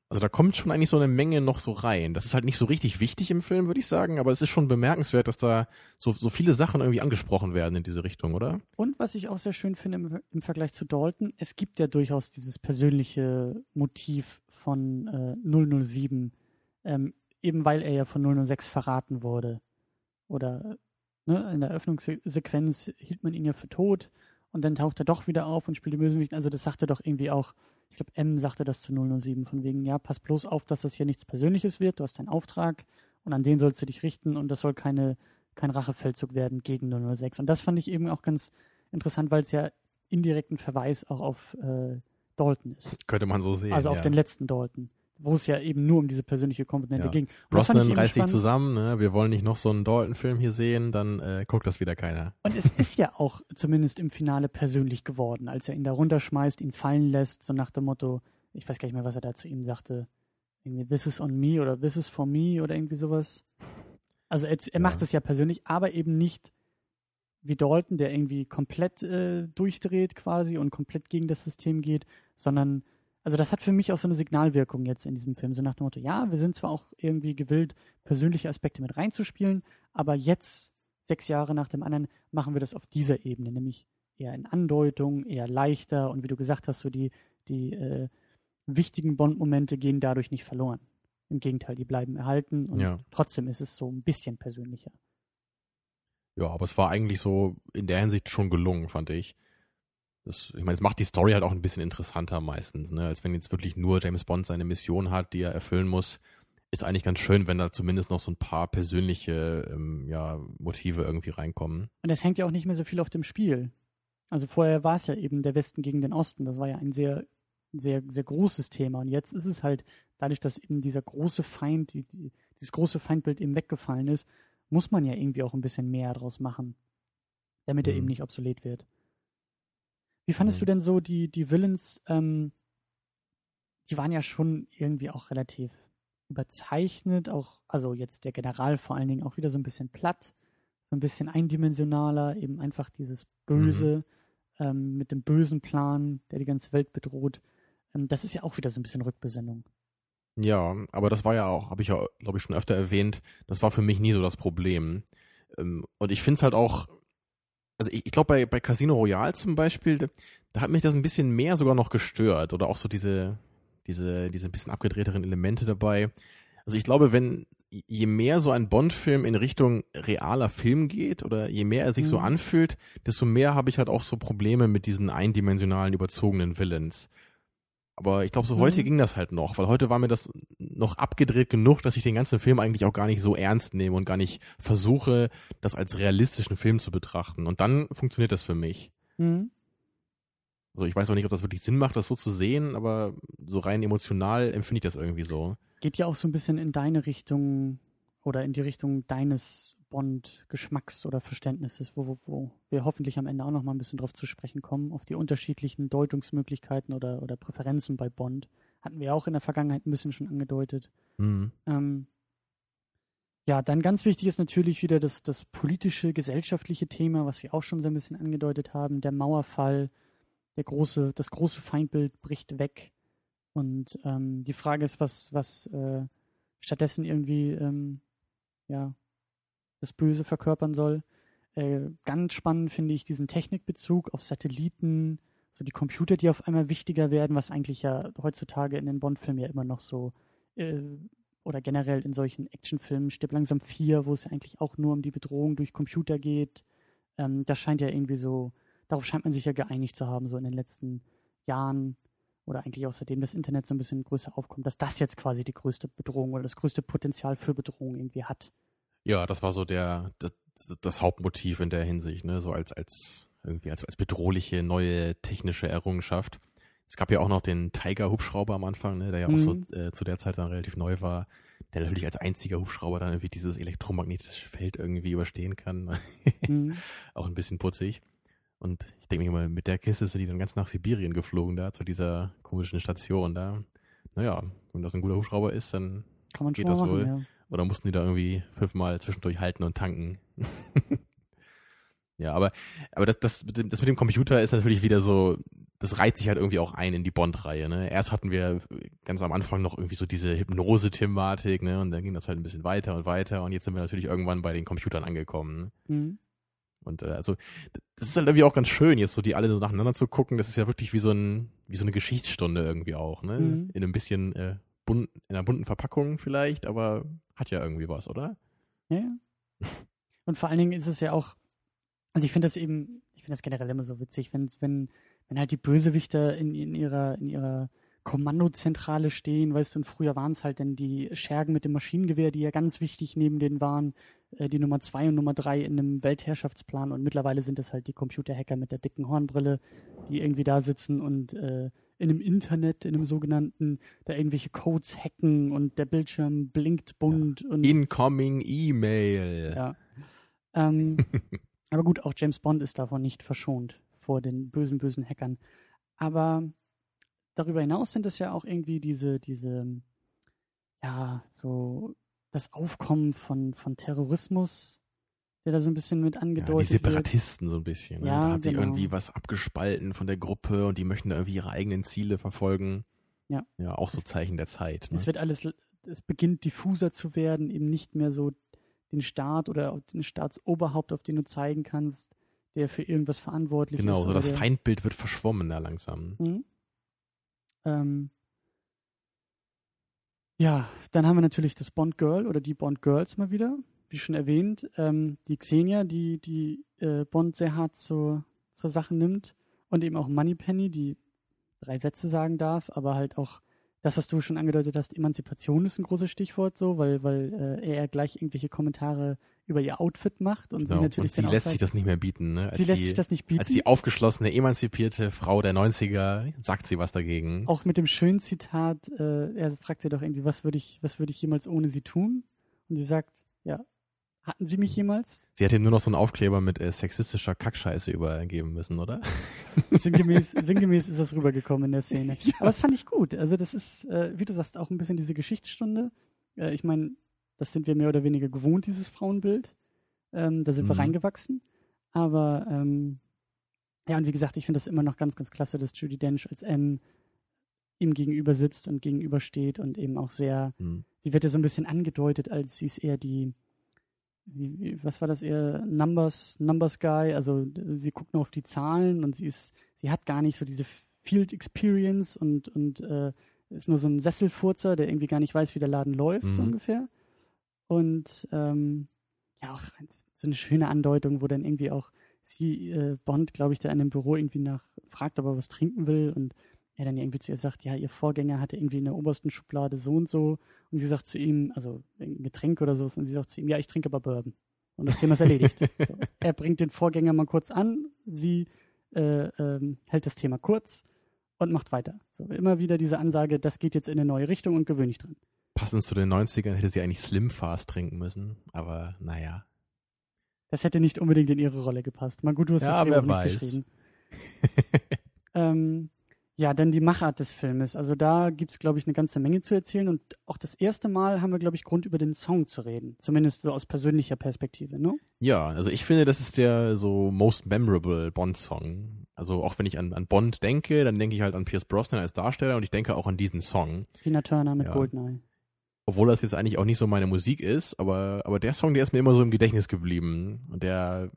Also da kommt schon eigentlich so eine Menge noch so rein. Das ist halt nicht so richtig wichtig im Film, würde ich sagen, aber es ist schon bemerkenswert, dass da so, so viele Sachen irgendwie angesprochen werden in diese Richtung, oder? Und was ich auch sehr schön finde im, im Vergleich zu Dalton, es gibt ja durchaus dieses persönliche Motiv von äh, 007, ähm, eben weil er ja von 006 verraten wurde. Oder ne, in der Eröffnungssequenz hielt man ihn ja für tot und dann taucht er doch wieder auf und spielt die Bösewicht. Also das sagte doch irgendwie auch, ich glaube, M sagte das zu 007, von wegen, ja, pass bloß auf, dass das hier nichts Persönliches wird, du hast deinen Auftrag und an den sollst du dich richten und das soll keine, kein Rachefeldzug werden gegen 006. Und das fand ich eben auch ganz interessant, weil es ja indirekt ein Verweis auch auf äh, Dalton ist. Könnte man so sehen. also auf ja. den letzten Dalton, wo es ja eben nur um diese persönliche Komponente Ja. ging. Und Brosnan reißt sich spannend. zusammen, ne? wir wollen nicht noch so einen Dalton-Film hier sehen, dann äh, guckt das wieder keiner. Und es ist ja auch zumindest im Finale persönlich geworden, als er ihn da runterschmeißt, ihn fallen lässt, so nach dem Motto, ich weiß gar nicht mehr, was er da zu ihm sagte, irgendwie this is on me oder this is for me oder irgendwie sowas. Also er, er Ja. macht es ja persönlich, aber eben nicht wie Dalton, der irgendwie komplett äh, durchdreht quasi und komplett gegen das System geht, sondern also das hat für mich auch so eine Signalwirkung jetzt in diesem Film, so nach dem Motto, ja, wir sind zwar auch irgendwie gewillt, persönliche Aspekte mit reinzuspielen, aber jetzt, sechs Jahre nach dem anderen, machen wir das auf dieser Ebene, nämlich eher in Andeutung, eher leichter und wie du gesagt hast, so die, die äh, wichtigen Bond-Momente gehen dadurch nicht verloren. Im Gegenteil, die bleiben erhalten und Ja. trotzdem ist es so ein bisschen persönlicher. Ja, aber es war eigentlich so in der Hinsicht schon gelungen, fand ich. Das, ich meine, es macht die Story halt auch ein bisschen interessanter meistens, ne? als wenn jetzt wirklich nur James Bond seine Mission hat, die er erfüllen muss. Ist eigentlich ganz schön, wenn da zumindest noch so ein paar persönliche ähm, ja, Motive irgendwie reinkommen. Und es hängt ja auch nicht mehr so viel auf dem Spiel. Also vorher war es ja eben der Westen gegen den Osten. Das war ja ein sehr, sehr, sehr großes Thema. Und jetzt ist es halt, dadurch, dass eben dieser große Feind, die, die, dieses große Feindbild eben weggefallen ist, muss man ja irgendwie auch ein bisschen mehr draus machen, damit er Mhm. eben nicht obsolet wird. Wie fandest Mhm. du denn so die, die Villains, ähm, die waren ja schon irgendwie auch relativ überzeichnet, auch, also jetzt der General vor allen Dingen auch wieder so ein bisschen platt, so ein bisschen eindimensionaler, eben einfach dieses Böse ähm, mit dem bösen Plan, der die ganze Welt bedroht. Ähm, das ist ja auch wieder so ein bisschen Rückbesinnung. Ja, aber das war ja auch, habe ich ja, glaube ich, schon öfter erwähnt, das war für mich nie so das Problem. Ähm, Und ich finde es halt auch, also ich, ich glaube bei, bei Casino Royale zum Beispiel, da, da hat mich das ein bisschen mehr sogar noch gestört oder auch so diese, diese, diese ein bisschen abgedrehteren Elemente dabei. Also ich glaube, wenn je mehr so ein Bond-Film in Richtung realer Film geht oder je mehr er sich so Mhm. anfühlt, desto mehr habe ich halt auch so Probleme mit diesen eindimensionalen, überzogenen Villains. Aber ich glaube, so heute Mhm. ging das halt noch, weil heute war mir das noch abgedreht genug, dass ich den ganzen Film eigentlich auch gar nicht so ernst nehme und gar nicht versuche, das als realistischen Film zu betrachten. Und dann funktioniert das für mich. Mhm. Also ich weiß auch nicht, ob das wirklich Sinn macht, das so zu sehen, aber so rein emotional empfinde ich das irgendwie so. Geht ja auch so ein bisschen in deine Richtung oder in die Richtung deines Bond-Geschmacks oder Verständnisses, wo, wo, wo wir hoffentlich am Ende auch noch mal ein bisschen drauf zu sprechen kommen, auf die unterschiedlichen Deutungsmöglichkeiten oder, oder Präferenzen bei Bond. Hatten wir auch in der Vergangenheit ein bisschen schon angedeutet. Mhm. Ähm, ja, dann ganz wichtig ist natürlich wieder das, das politische, gesellschaftliche Thema, was wir auch schon so ein bisschen angedeutet haben. Der Mauerfall, der große, das große Feindbild bricht weg. Und ähm, die Frage ist, was, was äh, stattdessen irgendwie ähm, ja, das Böse verkörpern soll. Äh, ganz spannend finde ich diesen Technikbezug auf Satelliten, so die Computer, die auf einmal wichtiger werden, was eigentlich ja heutzutage in den Bond-Filmen ja immer noch so äh, oder generell in solchen Actionfilmen, Stirb langsam 4, wo es ja eigentlich auch nur um die Bedrohung durch Computer geht. Ähm, das scheint ja irgendwie so, darauf scheint man sich ja geeinigt zu haben, so in den letzten Jahren oder eigentlich auch seitdem das Internet so ein bisschen größer aufkommt, dass das jetzt quasi die größte Bedrohung oder das größte Potenzial für Bedrohung irgendwie hat. Ja, das war so der das, das Hauptmotiv in der Hinsicht, ne, so als als irgendwie als als bedrohliche neue technische Errungenschaft. Es gab ja auch noch den Tiger Hubschrauber am Anfang, ne, der ja auch so Mhm. äh, zu der Zeit dann relativ neu war, der natürlich als einziger Hubschrauber dann irgendwie dieses elektromagnetische Feld irgendwie überstehen kann. Mhm. auch ein bisschen putzig. Und ich denke mir mal, mit der Kiste sind die dann ganz nach Sibirien geflogen da, zu dieser komischen Station da. Naja, wenn das ein guter Hubschrauber ist, dann Geht das machen, wohl? ja. Oder mussten die da irgendwie fünfmal zwischendurch halten und tanken? ja, aber, aber das, das, mit dem, das mit dem Computer ist natürlich wieder so, das reiht sich halt irgendwie auch ein in die Bond-Reihe. Ne? Erst hatten wir ganz am Anfang noch irgendwie so diese Hypnose-Thematik, ne? Und dann ging das halt ein bisschen weiter und weiter und jetzt sind wir natürlich irgendwann bei den Computern angekommen. Ne? Mhm. Und äh, also das ist halt irgendwie auch ganz schön, jetzt so die alle so nacheinander zu gucken. Das ist ja wirklich wie so ein, wie so eine Geschichtsstunde irgendwie auch, ne? Mhm. In einem bisschen äh, bunt, in einer bunten Verpackung vielleicht, aber hat ja irgendwie was, oder? Ja. Und vor allen Dingen ist es ja auch, also ich finde das eben, ich finde das generell immer so witzig, wenn, wenn, wenn halt die Bösewichter in, in ihrer, in ihrer Kommandozentrale stehen, weißt du, und früher waren es halt dann die Schergen mit dem Maschinengewehr, die ja ganz wichtig neben denen waren, äh, die Nummer zwei und Nummer drei in einem Weltherrschaftsplan und mittlerweile sind es halt die Computerhacker mit der dicken Hornbrille, die irgendwie da sitzen und äh, in einem Internet, in einem sogenannten, da irgendwelche Codes hacken und der Bildschirm blinkt bunt und Incoming E-Mail. ja. Ähm, aber gut, auch James Bond ist davon nicht verschont vor den bösen, bösen Hackern. Aber darüber hinaus sind es ja auch irgendwie diese, diese, ja, so das Aufkommen von, von Terrorismus, der da so ein bisschen mit Ja, die angedeutet wird. Separatisten so ein bisschen. Ne? Ja, da hat genau. irgendwie was abgespalten von der Gruppe und die möchten da irgendwie ihre eigenen Ziele verfolgen. Ja. Ja, auch so Es- Zeichen der Zeit. Ne? Es wird alles, es beginnt diffuser zu werden, eben nicht mehr so den Staat oder den Staatsoberhaupt, auf den du zeigen kannst, der für irgendwas verantwortlich Genau, ist. so oder das Feindbild wird verschwommener langsam. Mhm. Ähm, ja, dann haben wir natürlich das Bond Girl oder die Bond Girls mal wieder, wie schon erwähnt. Ähm, die Xenia, die, die äh, Bond sehr hart zur, zur Sache nimmt. Und eben auch Moneypenny, die drei Sätze sagen darf, aber halt auch das, was du schon angedeutet hast, Emanzipation ist ein großes Stichwort so, weil, weil äh, er gleich irgendwelche Kommentare über ihr Outfit macht und sie Genau. natürlich Und sie lässt sagt, sich das nicht mehr bieten. Ne? Als sie lässt die- sich das nicht bieten. Als die aufgeschlossene, emanzipierte Frau der 90er sagt sie was dagegen. Auch mit dem schönen Zitat, äh, er fragt sie doch irgendwie, was würde ich, was würde ich jemals ohne sie tun? Und sie sagt, ja, hatten sie mich jemals? Sie hätte ihm nur noch so einen Aufkleber mit äh, sexistischer Kackscheiße übergeben müssen, oder? Sinngemäß, sinngemäß ist das rübergekommen in der Szene. Aber das fand ich gut. Also das ist, äh, wie du sagst, auch ein bisschen diese Geschichtsstunde. Äh, ich meine, das sind wir mehr oder weniger gewohnt, dieses Frauenbild. Ähm, da sind wir Mhm. reingewachsen. Aber ähm, ja, und wie gesagt, ich finde das immer noch ganz, ganz klasse, dass Judy Dench als M ihm gegenüber sitzt und gegenübersteht und eben auch sehr Hm. die wird ja so ein bisschen angedeutet, als sie ist eher die, wie, was war das eher, Numbers, Numbers Guy, also sie guckt nur auf die Zahlen und sie ist, sie hat gar nicht so diese Field Experience und, und äh, ist nur so ein Sesselfurzer, der irgendwie gar nicht weiß, wie der Laden läuft, so Mhm. ungefähr. Und ähm, ja, auch so eine schöne Andeutung, wo dann irgendwie auch sie, äh, Bond, glaube ich, da in dem Büro irgendwie nach fragt, ob er was trinken will und er dann irgendwie zu ihr sagt, ja, ihr Vorgänger hatte irgendwie in der obersten Schublade so und so und sie sagt zu ihm, also ein Getränk oder so, und sie sagt zu ihm, ja, ich trinke aber Bourbon. Und das Thema ist erledigt. so. Er bringt den Vorgänger mal kurz an, sie äh, ähm, hält das Thema kurz und macht weiter. So, immer wieder diese Ansage, das geht jetzt in eine neue Richtung und gewöhne dich dran. Passend zu den 90ern hätte sie eigentlich Slim Fast trinken müssen, aber naja. Das hätte nicht unbedingt in ihre Rolle gepasst. Mal gut, du hast Ja, das Drehbuch nicht weiß. geschrieben. Ähm, ja, dann die Machart des Filmes. Also da gibt es, glaube ich, eine ganze Menge zu erzählen. Und auch das erste Mal haben wir, glaube ich, Grund über den Song zu reden. Zumindest so aus persönlicher Perspektive, ne? Ja, also ich finde, das ist der so most memorable Bond-Song. Also auch wenn ich an, an Bond denke, dann denke ich halt an Pierce Brosnan als Darsteller und ich denke auch an diesen Song. Tina Turner mit Ja. Goldeneye. Obwohl das jetzt eigentlich auch nicht so meine Musik ist, aber, aber der Song, der ist mir immer so im Gedächtnis geblieben. Und der,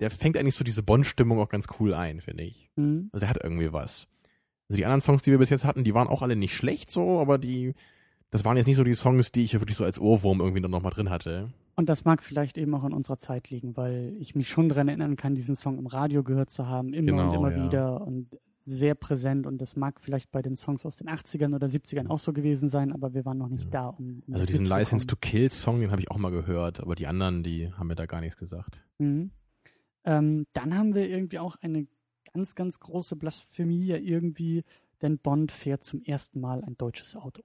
der fängt eigentlich so diese Bond-Stimmung auch ganz cool ein, finde ich. Mhm. Also der hat irgendwie was. Also die anderen Songs, die wir bis jetzt hatten, die waren auch alle nicht schlecht so, aber die, das waren jetzt nicht so die Songs, die ich wirklich so als Ohrwurm irgendwie dann nochmal drin hatte. Und das mag vielleicht eben auch in unserer Zeit liegen, weil ich mich schon daran erinnern kann, diesen Song im Radio gehört zu haben, immer und Genau, immer ja. wieder und sehr präsent. Und das mag vielleicht bei den Songs aus den 80ern oder 70ern auch so gewesen sein, aber wir waren noch nicht da, Ja. um. um Also diesen. License to Kill Song, den habe ich auch mal gehört, aber die anderen, die haben mir da gar nichts gesagt. Mhm. Ähm, dann haben wir irgendwie auch eine ganz, ganz große Blasphemie ja irgendwie, denn Bond fährt zum ersten Mal ein deutsches Auto.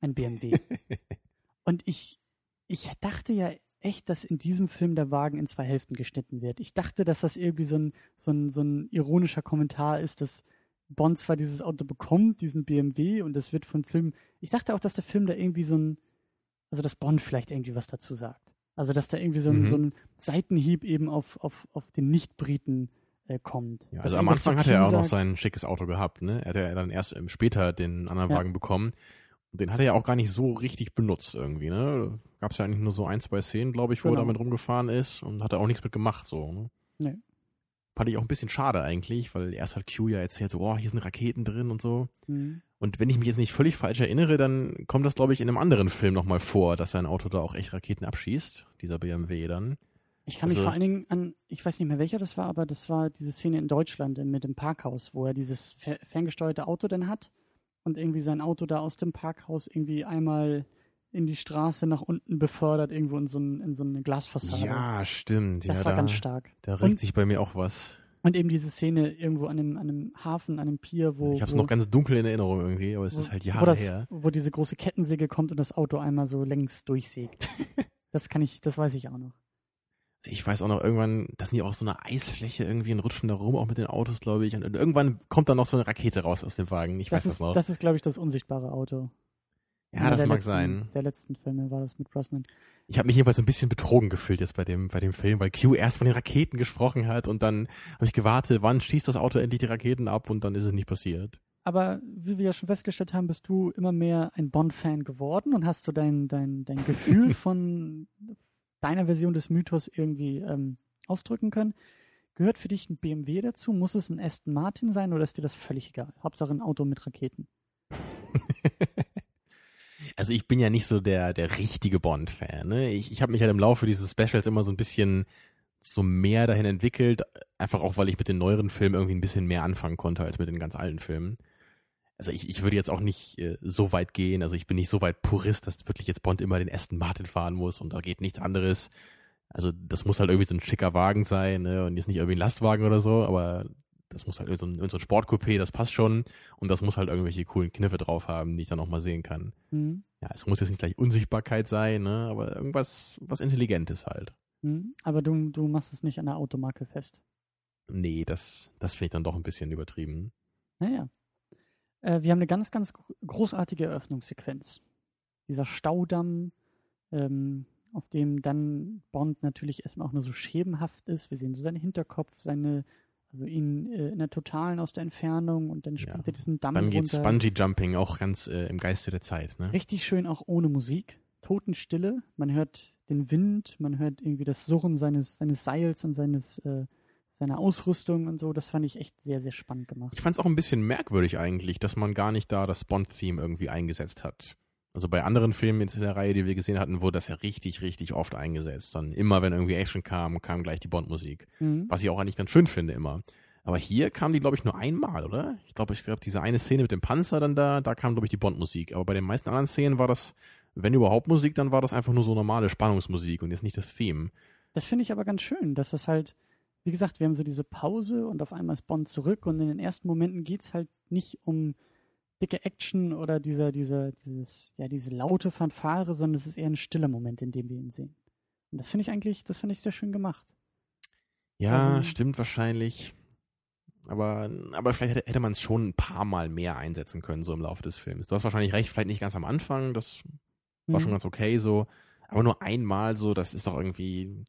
Ein BMW. Und ich, ich dachte ja echt, dass in diesem Film der Wagen in zwei Hälften geschnitten wird. Ich dachte, dass das irgendwie so ein, so ein, so ein ironischer Kommentar ist, dass Bond zwar dieses Auto bekommt, diesen BMW, und das wird vom Film. Ich dachte auch, dass der Film da irgendwie so ein, also dass Bond vielleicht irgendwie was dazu sagt. Also dass da irgendwie so ein, Mhm. so ein Seitenhieb eben auf, auf, auf den Nicht-Briten äh, kommt. Ja, also am Anfang hat er auch noch sagt. sein schickes Auto gehabt, ne? Er hat ja dann erst ähm, später den anderen Ja. Wagen bekommen. Und den hat er ja auch gar nicht so richtig benutzt irgendwie, ne? Gab es ja eigentlich nur so ein, zwei Szenen, glaube ich, wo Genau. er damit rumgefahren ist und hat er auch nichts mit gemacht, so, ne? Nee. Fand ich auch ein bisschen schade eigentlich, weil erst hat Q ja erzählt, so, oh, hier sind Raketen drin und so. Mhm. Und wenn ich mich jetzt nicht völlig falsch erinnere, dann kommt das, glaube ich, in einem anderen Film nochmal vor, dass sein Auto da auch echt Raketen abschießt, dieser BMW dann. Ich kann mich Also- vor allen Dingen an, ich weiß nicht mehr welcher das war, aber das war diese Szene in Deutschland mit dem Parkhaus, wo er dieses fer ferngesteuerte Auto dann hat und irgendwie sein Auto da aus dem Parkhaus irgendwie einmal in die Straße nach unten befördert, irgendwo in so, ein, in so eine Glasfassade. Ja, stimmt. das ja, war da, ganz stark. Da regt Und- sich bei mir auch was. Und eben diese Szene irgendwo an einem, an einem Hafen, an einem Pier, wo. ich habe es wo, noch ganz dunkel in Erinnerung irgendwie, aber es wo, ist halt wo, Jahre das, her. wo diese große Kettensäge kommt und das Auto einmal so längs durchsägt. das kann ich, das weiß ich auch noch. Ich weiß auch noch, irgendwann, das sind ja auch so eine Eisfläche irgendwie und rutschen da rum, auch mit den Autos, glaube ich. Und irgendwann kommt dann noch so eine Rakete raus aus dem Wagen. Ich Das weiß das ist, noch. das ist, glaube ich, das unsichtbare Auto. ja, Einer das mag letzten, sein. Der letzten Filme war das mit Brosnan. Ich habe mich jedenfalls ein bisschen betrogen gefühlt jetzt bei dem, bei dem Film, weil Q erst von den Raketen gesprochen hat und dann habe ich gewartet, wann schießt das Auto endlich die Raketen ab und dann ist es nicht passiert. Aber wie wir ja schon festgestellt haben, bist du immer mehr ein Bond-Fan geworden und hast so dein, dein, dein Gefühl von deiner Version des Mythos irgendwie ähm, ausdrücken können. Gehört für dich ein BMW dazu? Muss es ein Aston Martin sein oder ist dir das völlig egal? Hauptsache ein Auto mit Raketen. Also ich bin ja nicht so der, der richtige Bond-Fan. Ne? Ich, ich habe mich halt im Laufe dieses Specials immer so ein bisschen so mehr dahin entwickelt, einfach auch, weil ich mit den neueren Filmen irgendwie ein bisschen mehr anfangen konnte als mit den ganz alten Filmen. Also ich, ich würde jetzt auch nicht äh, so weit gehen, also ich bin nicht so weit Purist, dass wirklich jetzt Bond immer den Aston Martin fahren muss und da geht nichts anderes. Also das muss halt irgendwie so ein schicker Wagen sein ne? und jetzt nicht irgendwie ein Lastwagen oder so, aber das muss halt so ein, so ein Sportcoupé, das passt schon und das muss halt irgendwelche coolen Kniffe drauf haben, die ich dann noch mal sehen kann. Hm? Ja, es muss jetzt nicht gleich Unsichtbarkeit sein, ne? aber irgendwas, was Intelligentes halt. Hm? Aber du, du machst es nicht an der Automarke fest. Nee, das, das finde ich dann doch ein bisschen übertrieben. Naja. Äh, wir haben eine ganz, ganz gro- großartige Eröffnungssequenz. Dieser Staudamm, ähm, auf dem dann Bond natürlich erstmal auch nur so schemenhaft ist. Wir sehen so seinen Hinterkopf, seine, also ihn äh, in der Totalen aus der Entfernung und dann Ja. springt er diesen Damm Dann geht's runter. Bungee Jumping auch ganz äh, im Geiste der Zeit, ne? Richtig schön auch ohne Musik. Totenstille. Man hört den Wind, man hört irgendwie das Surren seines, seines Seils und seines, äh, seiner Ausrüstung und so. Das fand ich echt sehr, sehr spannend gemacht. Ich fand es auch ein bisschen merkwürdig eigentlich, dass man gar nicht da das Bond-Theme irgendwie eingesetzt hat. Also bei anderen Filmen jetzt in der Reihe, die wir gesehen hatten, wurde das ja richtig, richtig oft eingesetzt. Dann immer, wenn irgendwie Action kam, kam gleich die Bond-Musik. Mhm. Was ich auch eigentlich ganz schön finde immer. Aber hier kam die, glaube ich, nur einmal, oder? Ich glaube, ich glaube, diese eine Szene mit dem Panzer dann da, da kam, glaube ich, die Bond-Musik. Aber bei den meisten anderen Szenen war das, wenn überhaupt Musik, dann war das einfach nur so normale Spannungsmusik und jetzt nicht das Theme. Das finde ich aber ganz schön, dass das halt, wie gesagt, wir haben so diese Pause und auf einmal ist Bond zurück und in den ersten Momenten geht es halt nicht um dicke Action oder dieser, dieser, dieses, ja, diese laute Fanfare, sondern es ist eher ein stiller Moment, in dem wir ihn sehen. Und das finde ich eigentlich, das finde ich sehr schön gemacht. Ja, Also- stimmt wahrscheinlich. Aber, aber vielleicht hätte, hätte man es schon ein paar Mal mehr einsetzen können, so im Laufe des Films. Du hast wahrscheinlich recht, vielleicht nicht ganz am Anfang, das war Mhm. schon ganz okay so. Aber nur einmal so, das ist doch irgendwie.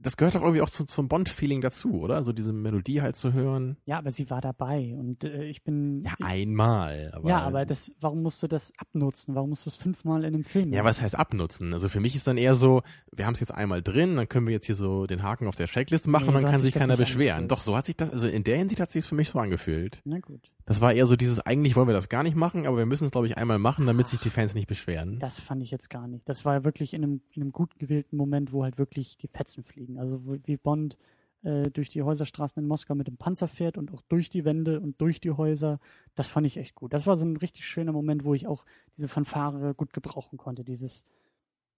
Das gehört doch irgendwie auch zu, zum Bond-Feeling dazu, oder? So diese Melodie halt zu hören. Ja, aber sie war dabei und äh, ich bin. Ja, ich, einmal. Aber, ja, aber das, warum musst du das abnutzen? Warum musst du es fünfmal in einem Film Ja, machen? was heißt abnutzen? Also für mich ist dann eher so, wir haben es jetzt einmal drin, dann können wir jetzt hier so den Haken auf der Checklist machen Nee, und dann so kann sich keiner beschweren. angefühlt. Doch, so hat sich das, also in der Hinsicht hat sich es für mich so angefühlt. Na gut. Das war eher so dieses, eigentlich wollen wir das gar nicht machen, aber wir müssen es, glaube ich, einmal machen, damit sich die Fans nicht beschweren. Das fand ich jetzt gar nicht. Das war wirklich in einem, in einem gut gewählten Moment, wo halt wirklich die Fetzen fliegen. Also wie Bond äh, durch die Häuserstraßen in Moskau mit dem Panzer fährt und auch durch die Wände und durch die Häuser. Das fand ich echt gut. Das war so ein richtig schöner Moment, wo ich auch diese Fanfare gut gebrauchen konnte. Dieses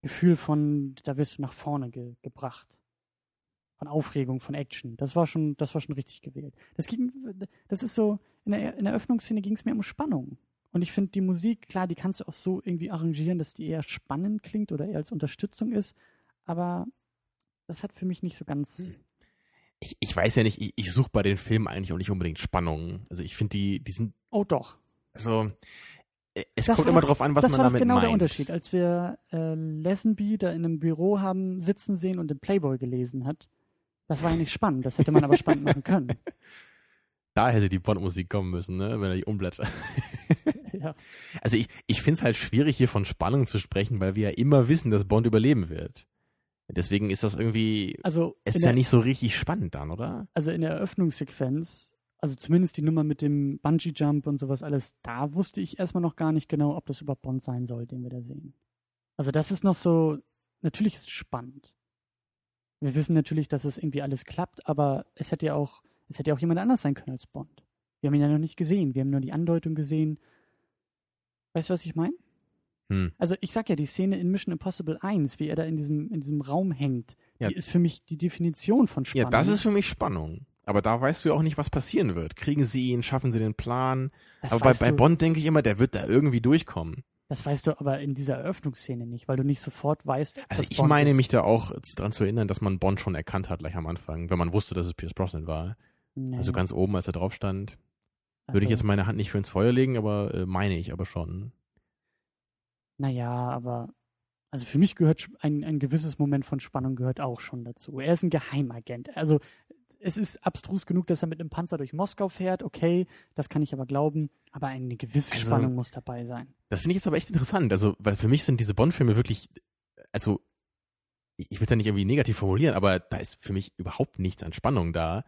Gefühl von, da wirst du nach vorne ge gebracht. Von Aufregung, von Action. Das war schon, das war schon richtig gewählt. Das ging, das ist so, in der, in der Öffnungsszene ging es mir um Spannung. Und ich finde die Musik, klar, die kannst du auch so irgendwie arrangieren, dass die eher spannend klingt oder eher als Unterstützung ist. Aber das hat für mich nicht so ganz. Ich, ich weiß ja nicht, ich, ich suche bei den Filmen eigentlich auch nicht unbedingt Spannung. Also ich finde die, die sind, Oh doch. also äh, es Das kommt war immer doch- drauf an, was das man war damit genau meint. der Unterschied. Als wir äh, Lazenby da in einem Büro haben sitzen sehen und den Playboy gelesen hat, das war ja nicht spannend. Das hätte man aber spannend machen können. Da hätte die Bond-Musik kommen müssen, ne, wenn er die umblättert. ja. Also ich, ich finde es halt schwierig, hier von Spannung zu sprechen, weil wir ja immer wissen, dass Bond überleben wird. Deswegen ist das irgendwie, Also, es ist ja nicht so richtig spannend dann, oder? also in der Eröffnungssequenz, also zumindest die Nummer mit dem Bungee-Jump und sowas alles, da wusste ich erstmal noch gar nicht genau, ob das überhaupt Bond sein soll, den wir da sehen. Also das ist noch so, natürlich ist es spannend. Wir wissen natürlich, dass es irgendwie alles klappt, aber es hätte ja auch, es hätte ja auch jemand anders sein können als Bond. Wir haben ihn ja noch nicht gesehen, wir haben nur die Andeutung gesehen. Weißt du, was ich meine? Hm. Also ich sag ja, die Szene in Mission Impossible 1, wie er da in diesem, in diesem Raum hängt, Ja. die ist für mich die Definition von Ja, Spannung. das ist für mich Spannung. Aber da weißt du ja auch nicht, was passieren wird. Kriegen sie ihn, schaffen sie den Plan? Das aber bei, bei Bond denke ich immer, der wird da irgendwie durchkommen. Das weißt du aber in dieser Eröffnungsszene nicht, weil du nicht sofort weißt, Also ich Bond meine ist. mich da auch daran zu erinnern, dass man Bond schon erkannt hat gleich am Anfang, wenn man wusste, dass es Pierce Brosnan war. Nee. Also ganz oben, als er drauf stand. Würde ich Also, jetzt meine Hand nicht für ins Feuer legen, aber äh, meine ich aber schon. Naja, aber also für mich gehört ein, ein gewisses Moment von Spannung gehört auch schon dazu. Er ist ein Geheimagent. Also es ist abstrus genug, dass er mit einem Panzer durch Moskau fährt. Okay, das kann ich aber glauben. Aber eine gewisse Also- Spannung muss dabei sein. Das finde ich jetzt aber echt interessant. Also, weil für mich sind diese Bond-Filme wirklich, also, ich will da nicht irgendwie negativ formulieren, aber da ist für mich überhaupt nichts an Spannung da.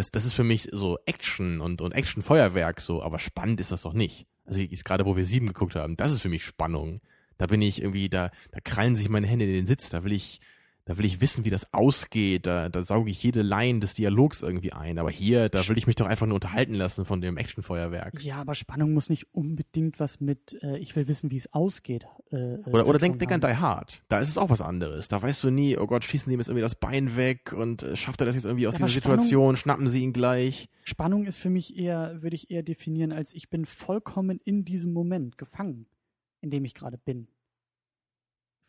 Das, das ist für mich so Action und, und Action-Feuerwerk so, aber spannend ist das doch nicht. Also jetzt gerade, wo wir sieben geguckt haben, das ist für mich Spannung. Da bin ich irgendwie, da, da krallen sich meine Hände in den Sitz, da will ich, da will ich wissen, wie das ausgeht, da, da sauge ich jede Line des Dialogs irgendwie ein. Aber hier, da will ich mich doch einfach nur unterhalten lassen von dem Action-Feuerwerk. Ja, aber Spannung muss nicht unbedingt was mit, äh, ich will wissen, wie es ausgeht. Äh, Oder, zu oder tun denk, denk an. Die Hard. Da ist es auch was anderes. Da weißt du nie, oh Gott, schießen die ihm jetzt irgendwie das Bein weg und äh, schafft er das jetzt irgendwie aus Ja, dieser Spannung- Situation, schnappen sie ihn gleich. Spannung ist für mich eher, würde ich eher definieren, als ich bin vollkommen in diesem Moment gefangen, in dem ich gerade bin.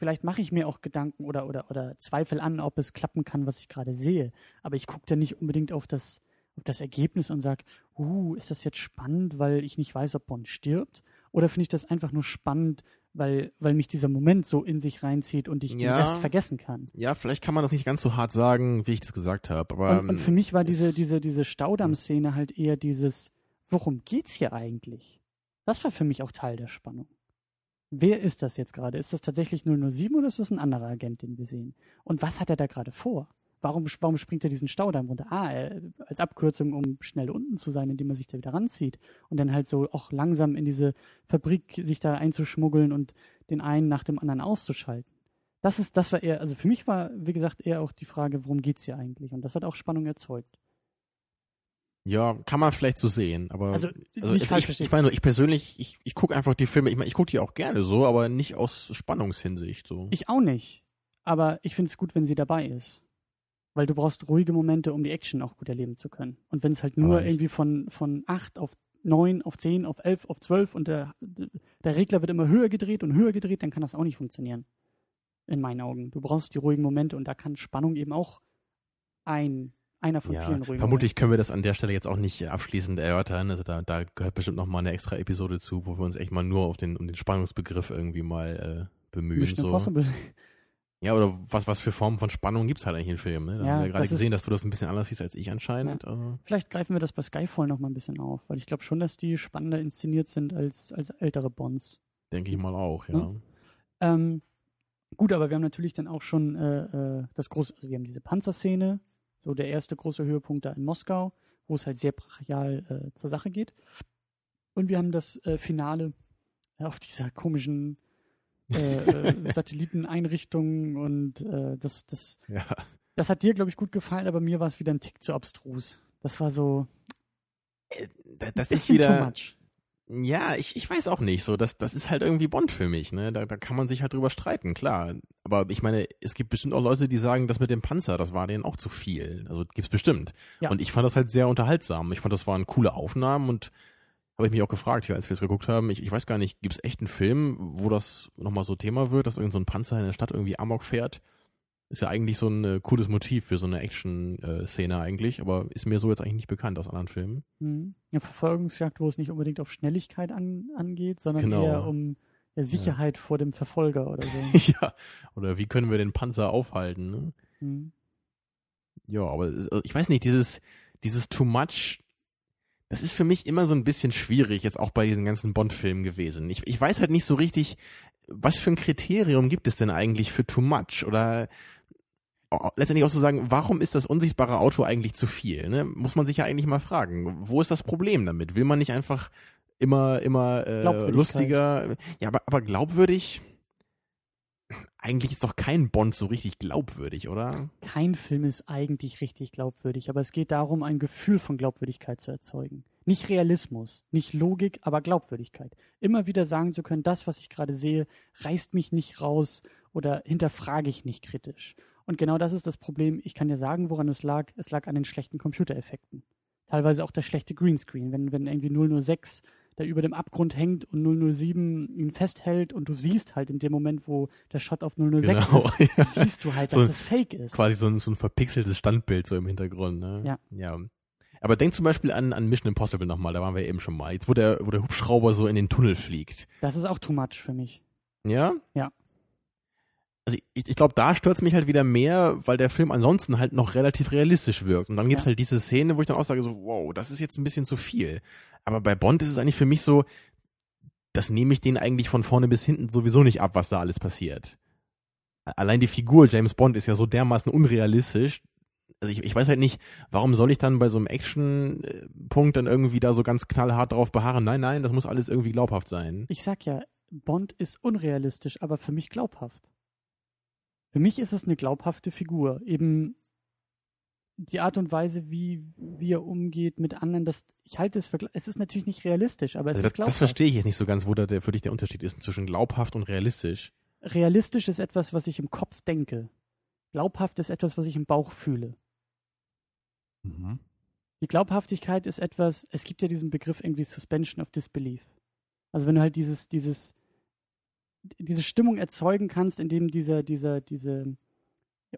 Vielleicht mache ich mir auch Gedanken oder, oder, oder Zweifel an, ob es klappen kann, was ich gerade sehe. Aber ich gucke da nicht unbedingt auf das, auf das Ergebnis und sage, uh, ist das jetzt spannend, weil ich nicht weiß, ob Bond stirbt? Oder finde ich das einfach nur spannend, weil, weil mich dieser Moment so in sich reinzieht und ich Ja. den Rest vergessen kann? Ja, vielleicht kann man das nicht ganz so hart sagen, wie ich das gesagt habe. Aber Und, und für mich war diese, es- diese, diese Staudamm-Szene halt eher dieses, worum geht's hier eigentlich? Das war für mich auch Teil der Spannung. Wer ist das jetzt gerade? Ist das tatsächlich 007 oder ist das ein anderer Agent, den wir sehen? Und was hat er da gerade vor? Warum, warum springt er diesen Staudamm runter? Ah, er, als Abkürzung, um schnell unten zu sein, indem er sich da wieder ranzieht. Und dann halt so auch langsam in diese Fabrik sich da einzuschmuggeln und den einen nach dem anderen auszuschalten. Das ist, das war eher, also für mich war, wie gesagt, eher auch die Frage, worum geht's hier eigentlich? Und das hat auch Spannung erzeugt. Ja, kann man vielleicht so sehen. Aber Also, also nicht falsch ich, verstehen. ich meine, nur, ich persönlich, ich, ich gucke einfach die Filme, ich meine, ich gucke die auch gerne so, aber nicht aus Spannungshinsicht so. Ich auch nicht. Aber ich finde es gut, wenn sie dabei ist. Weil du brauchst ruhige Momente, um die Action auch gut erleben zu können. Und wenn es halt nur Aber irgendwie von, von 8 auf 9, auf 10, auf 11, auf 12 und der, der Regler wird immer höher gedreht und höher gedreht, dann kann das auch nicht funktionieren. In meinen Augen. Du brauchst die ruhigen Momente und da kann Spannung eben auch ein, einer von ja, vielen ruhigen vermutlich können wir das an der Stelle jetzt auch nicht abschließend erörtern. Also da, da gehört bestimmt noch mal eine extra Episode zu, wo wir uns echt mal nur auf den, um den Spannungsbegriff irgendwie mal äh, bemühen. Mission So. Impossible. Ja, oder was, was für Formen von Spannung gibt's halt eigentlich in Filmen. Ne? Da Ja, haben wir ja gerade das ist- gesehen, dass du das ein bisschen anders siehst als ich anscheinend. Also, Vielleicht greifen wir das bei Skyfall noch mal ein bisschen auf, weil ich glaube schon, dass die spannender inszeniert sind als, als ältere Bonds. denke ich mal auch, ja. Hm? Ähm, gut, aber wir haben natürlich dann auch schon äh, äh, das große, also wir haben diese Panzerszene, so der erste große Höhepunkt da in Moskau, wo es halt sehr brachial äh, zur Sache geht. Und wir haben das äh, Finale äh, auf dieser komischen äh, äh, Satelliteneinrichtung und äh, das, das, Ja. das hat dir, glaube ich, gut gefallen, aber mir war es wieder ein Tick zu abstrus. Das war so Da- Das ein ist bisschen too wieder. much. Ja, ich, ich weiß auch nicht. So, das, das ist halt irgendwie Bond für mich, ne? Da, da kann man sich halt drüber streiten, klar. Aber ich meine, es gibt bestimmt auch Leute, die sagen, das mit dem Panzer, das war denen auch zu viel. Also gibt's bestimmt. Ja. Und ich fand das halt sehr unterhaltsam. Ich fand, das waren coole Aufnahmen und habe ich mich auch gefragt, hier, als wir es geguckt haben, ich, ich weiß gar nicht, gibt's echt einen Film, wo das nochmal so Thema wird, dass irgend so ein Panzer in der Stadt irgendwie Amok fährt? Ist ja eigentlich so ein äh, cooles Motiv für so eine Action-Szene eigentlich, aber ist mir so jetzt eigentlich nicht bekannt aus anderen Filmen. Mhm. Eine Verfolgungsjagd, wo es nicht unbedingt auf Schnelligkeit an, angeht, sondern Genau. eher um ja, Sicherheit vor dem Verfolger oder so. ja. Oder wie können wir den Panzer aufhalten? Ne? Mhm. Ja, aber also ich weiß nicht, dieses, dieses Too Much, das ist für mich immer so ein bisschen schwierig, jetzt auch bei diesen ganzen Bond-Filmen gewesen. Ich, ich weiß halt nicht so richtig, was für ein Kriterium gibt es denn eigentlich für Too Much? Oder letztendlich auch zu sagen, warum ist das unsichtbare Auto eigentlich zu viel? Ne? Muss man sich ja eigentlich mal fragen. Wo ist das Problem damit? Will man nicht einfach immer, immer äh, lustiger? Ja, aber, aber glaubwürdig? Eigentlich ist doch kein Bond so richtig glaubwürdig, oder? Kein Film ist eigentlich richtig glaubwürdig, aber es geht darum, ein Gefühl von Glaubwürdigkeit zu erzeugen. Nicht Realismus, nicht Logik, aber Glaubwürdigkeit. Immer wieder sagen zu können, das, was ich gerade sehe, reißt mich nicht raus oder hinterfrage ich nicht kritisch. Und genau das ist das Problem. Ich kann dir sagen, woran es lag. Es lag an den schlechten Computereffekten. Teilweise auch der schlechte Greenscreen. Wenn, wenn irgendwie 006 da über dem Abgrund hängt und 007 ihn festhält und du siehst halt in dem Moment, wo der Shot auf 006 Genau, ist, ja. siehst du halt, dass So es fake ist. Quasi so ein, so ein verpixeltes Standbild so im Hintergrund. Ne? Ja. ja. Aber denk zum Beispiel an, an Mission Impossible nochmal, da waren wir eben schon mal. Jetzt, wo der, wo der Hubschrauber so in den Tunnel fliegt. Das ist auch too much für mich. Ja? Ja. Also ich, ich glaube, da stört es mich halt wieder mehr, weil der Film ansonsten halt noch relativ realistisch wirkt. Und dann gibt's Ja. halt diese Szene, wo ich dann auch sage, so, wow, das ist jetzt ein bisschen zu viel. Aber bei Bond ist es eigentlich für mich so, das nehme ich denen eigentlich von vorne bis hinten sowieso nicht ab, was da alles passiert. Allein die Figur James Bond ist ja so dermaßen unrealistisch. Also ich, ich weiß halt nicht, warum soll ich dann bei so einem Action-Punkt dann irgendwie da so ganz knallhart drauf beharren? Nein, nein, das muss alles irgendwie glaubhaft sein. Ich sag ja, Bond ist unrealistisch, aber für mich glaubhaft. Für mich ist es eine glaubhafte Figur. Eben die Art und Weise, wie, wie er umgeht mit anderen, das, ich halte es für, es ist natürlich nicht realistisch, aber es Also ist das, glaubhaft. das verstehe ich jetzt nicht so ganz, wo da der, für dich der Unterschied ist zwischen glaubhaft und realistisch. Realistisch ist etwas, was ich im Kopf denke. Glaubhaft ist etwas, was ich im Bauch fühle. Die Glaubhaftigkeit ist etwas, es gibt ja diesen Begriff irgendwie Suspension of Disbelief. Also wenn du halt dieses, dieses, diese Stimmung erzeugen kannst, indem dieser, dieser, diese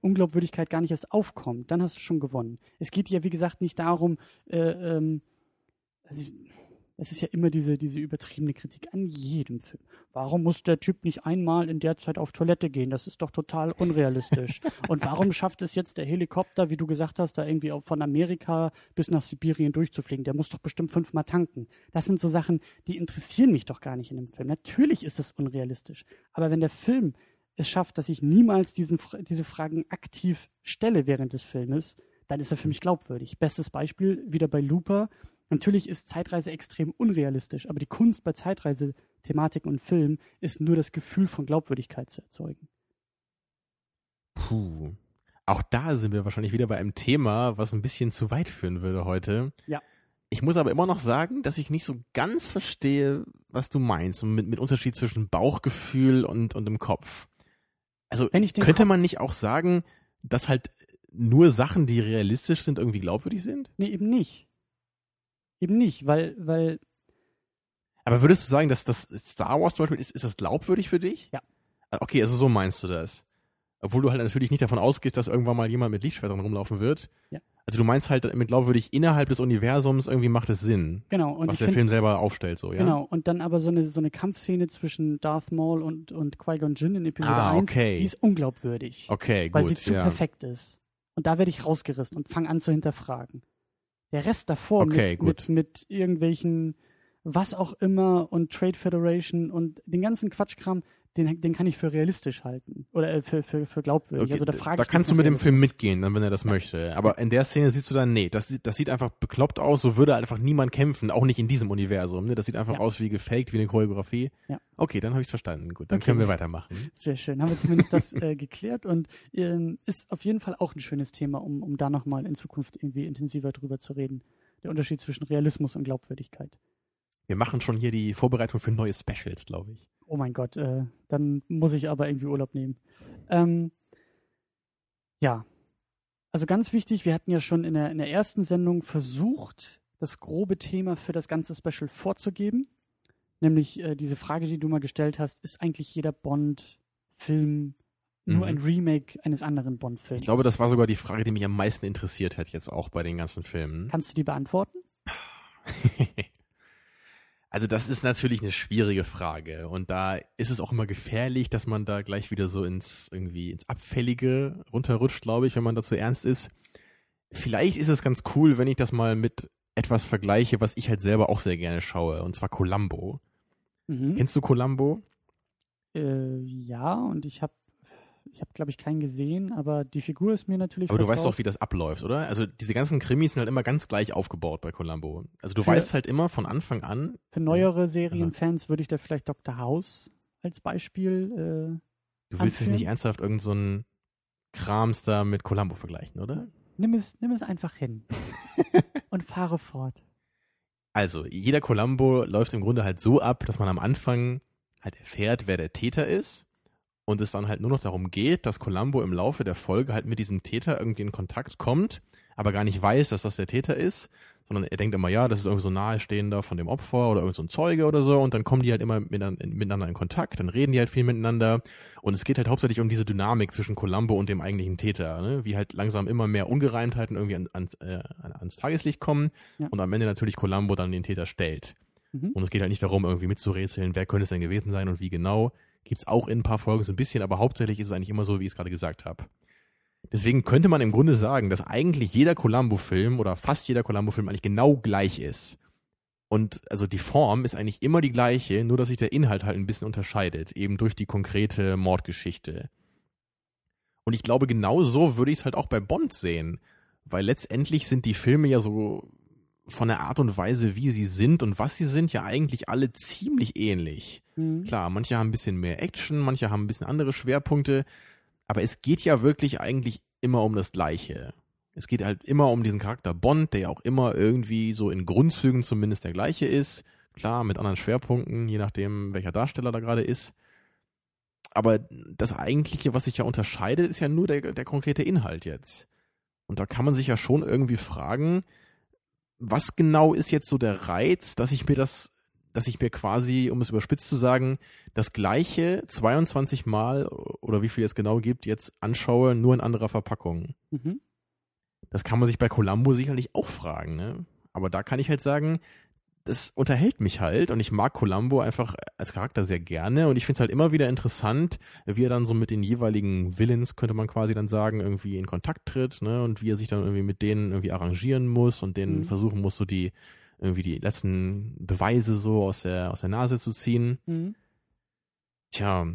Unglaubwürdigkeit gar nicht erst aufkommt, dann hast du schon gewonnen. Es geht ja, wie gesagt, nicht darum, äh, ähm, also ich- es ist ja immer diese, diese übertriebene Kritik an jedem Film. Warum muss der Typ nicht einmal in der Zeit auf Toilette gehen? Das ist doch total unrealistisch. Und warum schafft es jetzt der Helikopter, wie du gesagt hast, da irgendwie von Amerika bis nach Sibirien durchzufliegen? Der muss doch bestimmt fünfmal tanken. Das sind so Sachen, die interessieren mich doch gar nicht in dem Film. Natürlich ist es unrealistisch. Aber wenn der Film es schafft, dass ich niemals diesen, diese Fragen aktiv stelle während des Filmes, dann ist er für mich glaubwürdig. Bestes Beispiel wieder bei Looper. Natürlich ist Zeitreise extrem unrealistisch, aber die Kunst bei Zeitreise, Thematik und Film ist nur das Gefühl von Glaubwürdigkeit zu erzeugen. Puh. Auch da sind wir wahrscheinlich wieder bei einem Thema, was ein bisschen zu weit führen würde heute. Ja. Ich muss aber immer noch sagen, dass ich nicht so ganz verstehe, was du meinst, mit, mit Unterschied zwischen Bauchgefühl und, und im Kopf. Also könnte Kopf- man nicht auch sagen, dass halt nur Sachen, die realistisch sind, irgendwie glaubwürdig sind? Nee, eben nicht. Eben nicht, weil, weil Aber würdest du sagen, dass das Star Wars zum Beispiel, ist, ist das glaubwürdig für dich? Ja. Ah, Okay, also so meinst du das. Obwohl du halt natürlich nicht davon ausgehst, dass irgendwann mal jemand mit Lichtschwertern rumlaufen wird. Ja. Also du meinst halt mit glaubwürdig innerhalb des Universums irgendwie macht es Sinn, genau. Und was der find, Film selber aufstellt, so, ja? Genau, und dann aber so eine, so eine Kampfszene zwischen Darth Maul und, und Qui-Gon Jinn in Episode Ah, 1, okay. die ist unglaubwürdig. Okay, weil gut. sie zu ja. perfekt ist. Und da werde ich rausgerissen und fange an zu hinterfragen. Der Rest davor Okay, mit, gut. mit, mit irgendwelchen was auch immer und Trade Federation und den ganzen Quatschkram, den, den kann ich für realistisch halten. Oder äh, für, für, für glaubwürdig. Okay, also da da frage ich kannst du mit dem Film mitgehen, dann wenn er das möchte. Aber in der Szene siehst du dann, nee, das, sieht- das sieht einfach bekloppt aus, so würde einfach niemand kämpfen, auch nicht in diesem Universum. Ne? Das sieht einfach Ja. aus wie gefaked, wie eine Choreografie. Ja. Okay, dann habe ich es verstanden. Gut, dann Okay. können wir weitermachen. Sehr schön. Haben wir zumindest das äh, geklärt und ähm, ist auf jeden Fall auch ein schönes Thema, um, um da nochmal in Zukunft irgendwie intensiver drüber zu reden. Der Unterschied zwischen Realismus und Glaubwürdigkeit. Wir machen schon hier die Vorbereitung für neue Specials, glaube ich. Oh mein Gott, äh, dann muss ich aber irgendwie Urlaub nehmen. Ähm, ja, also ganz wichtig, wir hatten ja schon in der, in der ersten Sendung versucht, das grobe Thema für das ganze Special vorzugeben. Nämlich äh, diese Frage, die du mal gestellt hast, ist eigentlich jeder Bond-Film nur Mhm. ein Remake eines anderen Bond-Films? Ich glaube, das war sogar die Frage, die mich am meisten interessiert hat jetzt auch bei den ganzen Filmen. Kannst du die beantworten? Also das ist natürlich eine schwierige Frage und da ist es auch immer gefährlich, dass man da gleich wieder so ins irgendwie ins Abfällige runterrutscht, glaube ich, wenn man da zu ernst ist. Vielleicht ist es ganz cool, wenn ich das mal mit etwas vergleiche, was ich halt selber auch sehr gerne schaue, und zwar Columbo. Mhm. Kennst du Columbo? Äh, ja, und ich habe, ich habe, glaube ich, keinen gesehen, aber die Figur ist mir natürlich. Aber du weißt doch, wie das abläuft, oder? Also diese ganzen Krimis sind halt immer ganz gleich aufgebaut bei Columbo. Also du Für- weißt halt immer von Anfang an, Für neuere Serienfans würde ich da vielleicht Dr. House als Beispiel. Äh, du willst dich nicht ernsthaft irgend so einen Krams da mit Columbo vergleichen, oder? nimm, es, nimm es einfach hin und fahre fort. Also, jeder Columbo läuft im Grunde halt so ab, dass man am Anfang halt erfährt, wer der Täter ist. Und es dann halt nur noch darum geht, dass Columbo im Laufe der Folge halt mit diesem Täter irgendwie in Kontakt kommt, aber gar nicht weiß, dass das der Täter ist, sondern er denkt immer, ja, das ist irgendwie so ein nahestehender von dem Opfer oder irgend so ein Zeuge oder so und dann kommen die halt immer miteinander in Kontakt, dann reden die halt viel miteinander und es geht halt hauptsächlich um diese Dynamik zwischen Columbo und dem eigentlichen Täter, ne? wie halt langsam immer mehr Ungereimtheiten irgendwie an, an, äh, ans Tageslicht kommen ja. und am Ende natürlich Columbo dann den Täter stellt. Mhm. Und es geht halt nicht darum, irgendwie mitzurätseln, wer könnte es denn gewesen sein und wie genau. Gibt es auch in ein paar Folgen so ein bisschen, aber hauptsächlich ist es eigentlich immer so, wie ich es gerade gesagt habe. Deswegen könnte man im Grunde sagen, dass eigentlich jeder Columbo-Film oder fast jeder Columbo-Film eigentlich genau gleich ist. Und also die Form ist eigentlich immer die gleiche, nur dass sich der Inhalt halt ein bisschen unterscheidet, eben durch die konkrete Mordgeschichte. Und ich glaube, genau so würde ich es halt auch bei Bond sehen. Weil letztendlich sind die Filme ja so von der Art und Weise, wie sie sind und was sie sind, ja eigentlich alle ziemlich ähnlich. Mhm. Klar, manche haben ein bisschen mehr Action, manche haben ein bisschen andere Schwerpunkte, aber es geht ja wirklich eigentlich immer um das Gleiche. Es geht halt immer um diesen Charakter Bond, der ja auch immer irgendwie so in Grundzügen zumindest der gleiche ist. Klar, mit anderen Schwerpunkten, je nachdem, welcher Darsteller da gerade ist. Aber das Eigentliche, was sich ja unterscheidet, ist ja nur der, der konkrete Inhalt jetzt. Und da kann man sich ja schon irgendwie fragen, was genau ist jetzt so der Reiz, dass ich mir das dass ich mir quasi, um es überspitzt zu sagen, das gleiche 22 Mal oder wie viel es genau gibt, jetzt anschaue, nur in anderer Verpackung. Mhm. Das kann man sich bei Columbo sicherlich auch fragen, ne? Aber da kann ich halt sagen, das unterhält mich halt und ich mag Columbo einfach als Charakter sehr gerne und ich finde es halt immer wieder interessant, wie er dann so mit den jeweiligen Villains, könnte man quasi dann sagen, irgendwie in Kontakt tritt, ne? Und wie er sich dann irgendwie mit denen irgendwie arrangieren muss und denen mhm. versuchen muss, so die irgendwie die letzten Beweise so aus der, aus der Nase zu ziehen. Mhm. Tja.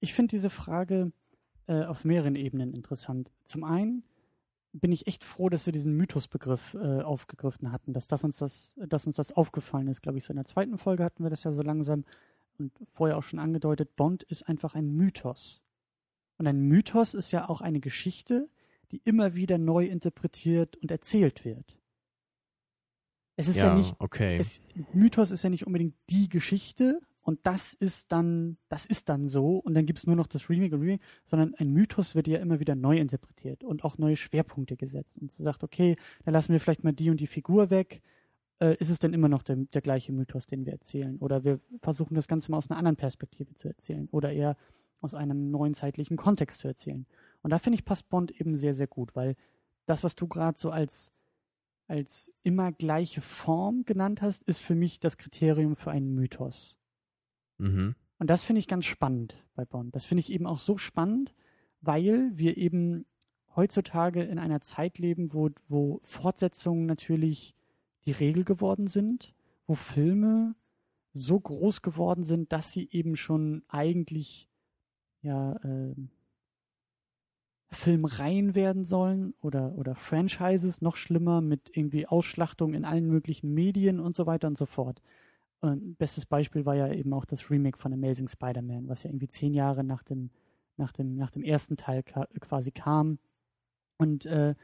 Ich finde diese Frage äh, auf mehreren Ebenen interessant. Zum einen bin ich echt froh, dass wir diesen Mythosbegriff äh, aufgegriffen hatten, dass, das uns das, dass uns das aufgefallen ist. Glaube ich, so in der zweiten Folge hatten wir das ja so langsam und vorher auch schon angedeutet. Bond ist einfach ein Mythos. Und ein Mythos ist ja auch eine Geschichte, die immer wieder neu interpretiert und erzählt wird. Es ist ja, ja nicht, okay. Es, Mythos ist ja nicht unbedingt die Geschichte und das ist dann, das ist dann so und dann gibt es nur noch das Remake und Remake, sondern ein Mythos wird ja immer wieder neu interpretiert und auch neue Schwerpunkte gesetzt und so sagt, okay, dann lassen wir vielleicht mal die und die Figur weg. Äh, ist es denn immer noch der, der gleiche Mythos, den wir erzählen? Oder wir versuchen das Ganze mal aus einer anderen Perspektive zu erzählen oder eher aus einem neuen zeitlichen Kontext zu erzählen. Und da finde ich passt Bond eben sehr, sehr gut, weil das, was du gerade so als als immer gleiche Form genannt hast, ist für mich das Kriterium für einen Mythos. Mhm. Und das finde ich ganz spannend bei Bond. Das finde ich eben auch so spannend, weil wir eben heutzutage in einer Zeit leben, wo, wo Fortsetzungen natürlich die Regel geworden sind, wo Filme so groß geworden sind, dass sie eben schon eigentlich ja äh, Filmreihen werden sollen oder, oder Franchises, noch schlimmer, mit irgendwie Ausschlachtung in allen möglichen Medien und so weiter und so fort. Und bestes Beispiel war ja eben auch das Remake von Amazing Spider-Man, was ja irgendwie zehn Jahre nach dem, nach dem, nach dem ersten Teil ka quasi kam. Und äh,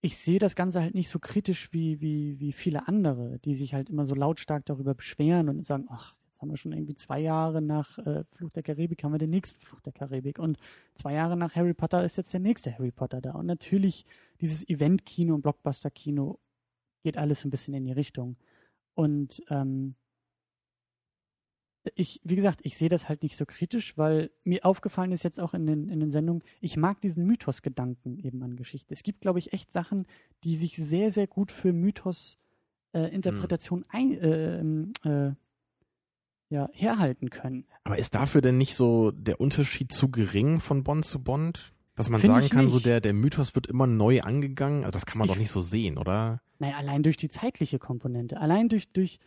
ich sehe das Ganze halt nicht so kritisch wie, wie, wie viele andere, die sich halt immer so lautstark darüber beschweren und sagen, ach, Jetzt haben wir schon irgendwie zwei Jahre nach äh, Fluch der Karibik, haben wir den nächsten Fluch der Karibik. Und zwei Jahre nach Harry Potter ist jetzt der nächste Harry Potter da. Und natürlich, dieses Event-Kino und Blockbuster-Kino geht alles ein bisschen in die Richtung. Und ähm, ich, wie gesagt, ich sehe das halt nicht so kritisch, weil mir aufgefallen ist jetzt auch in den, in den Sendungen, ich mag diesen Mythos-Gedanken eben an Geschichte. Es gibt, glaube ich, echt Sachen, die sich sehr, sehr gut für Mythos-Interpretation äh, hm. äh, äh, ja, herhalten können. Aber ist dafür denn nicht so der Unterschied zu gering von Bond zu Bond? Dass man Find sagen kann, nicht. so der, der Mythos wird immer neu angegangen? Also das kann man ich, doch nicht so sehen, oder? Naja, allein durch die zeitliche Komponente. Allein durch, durch,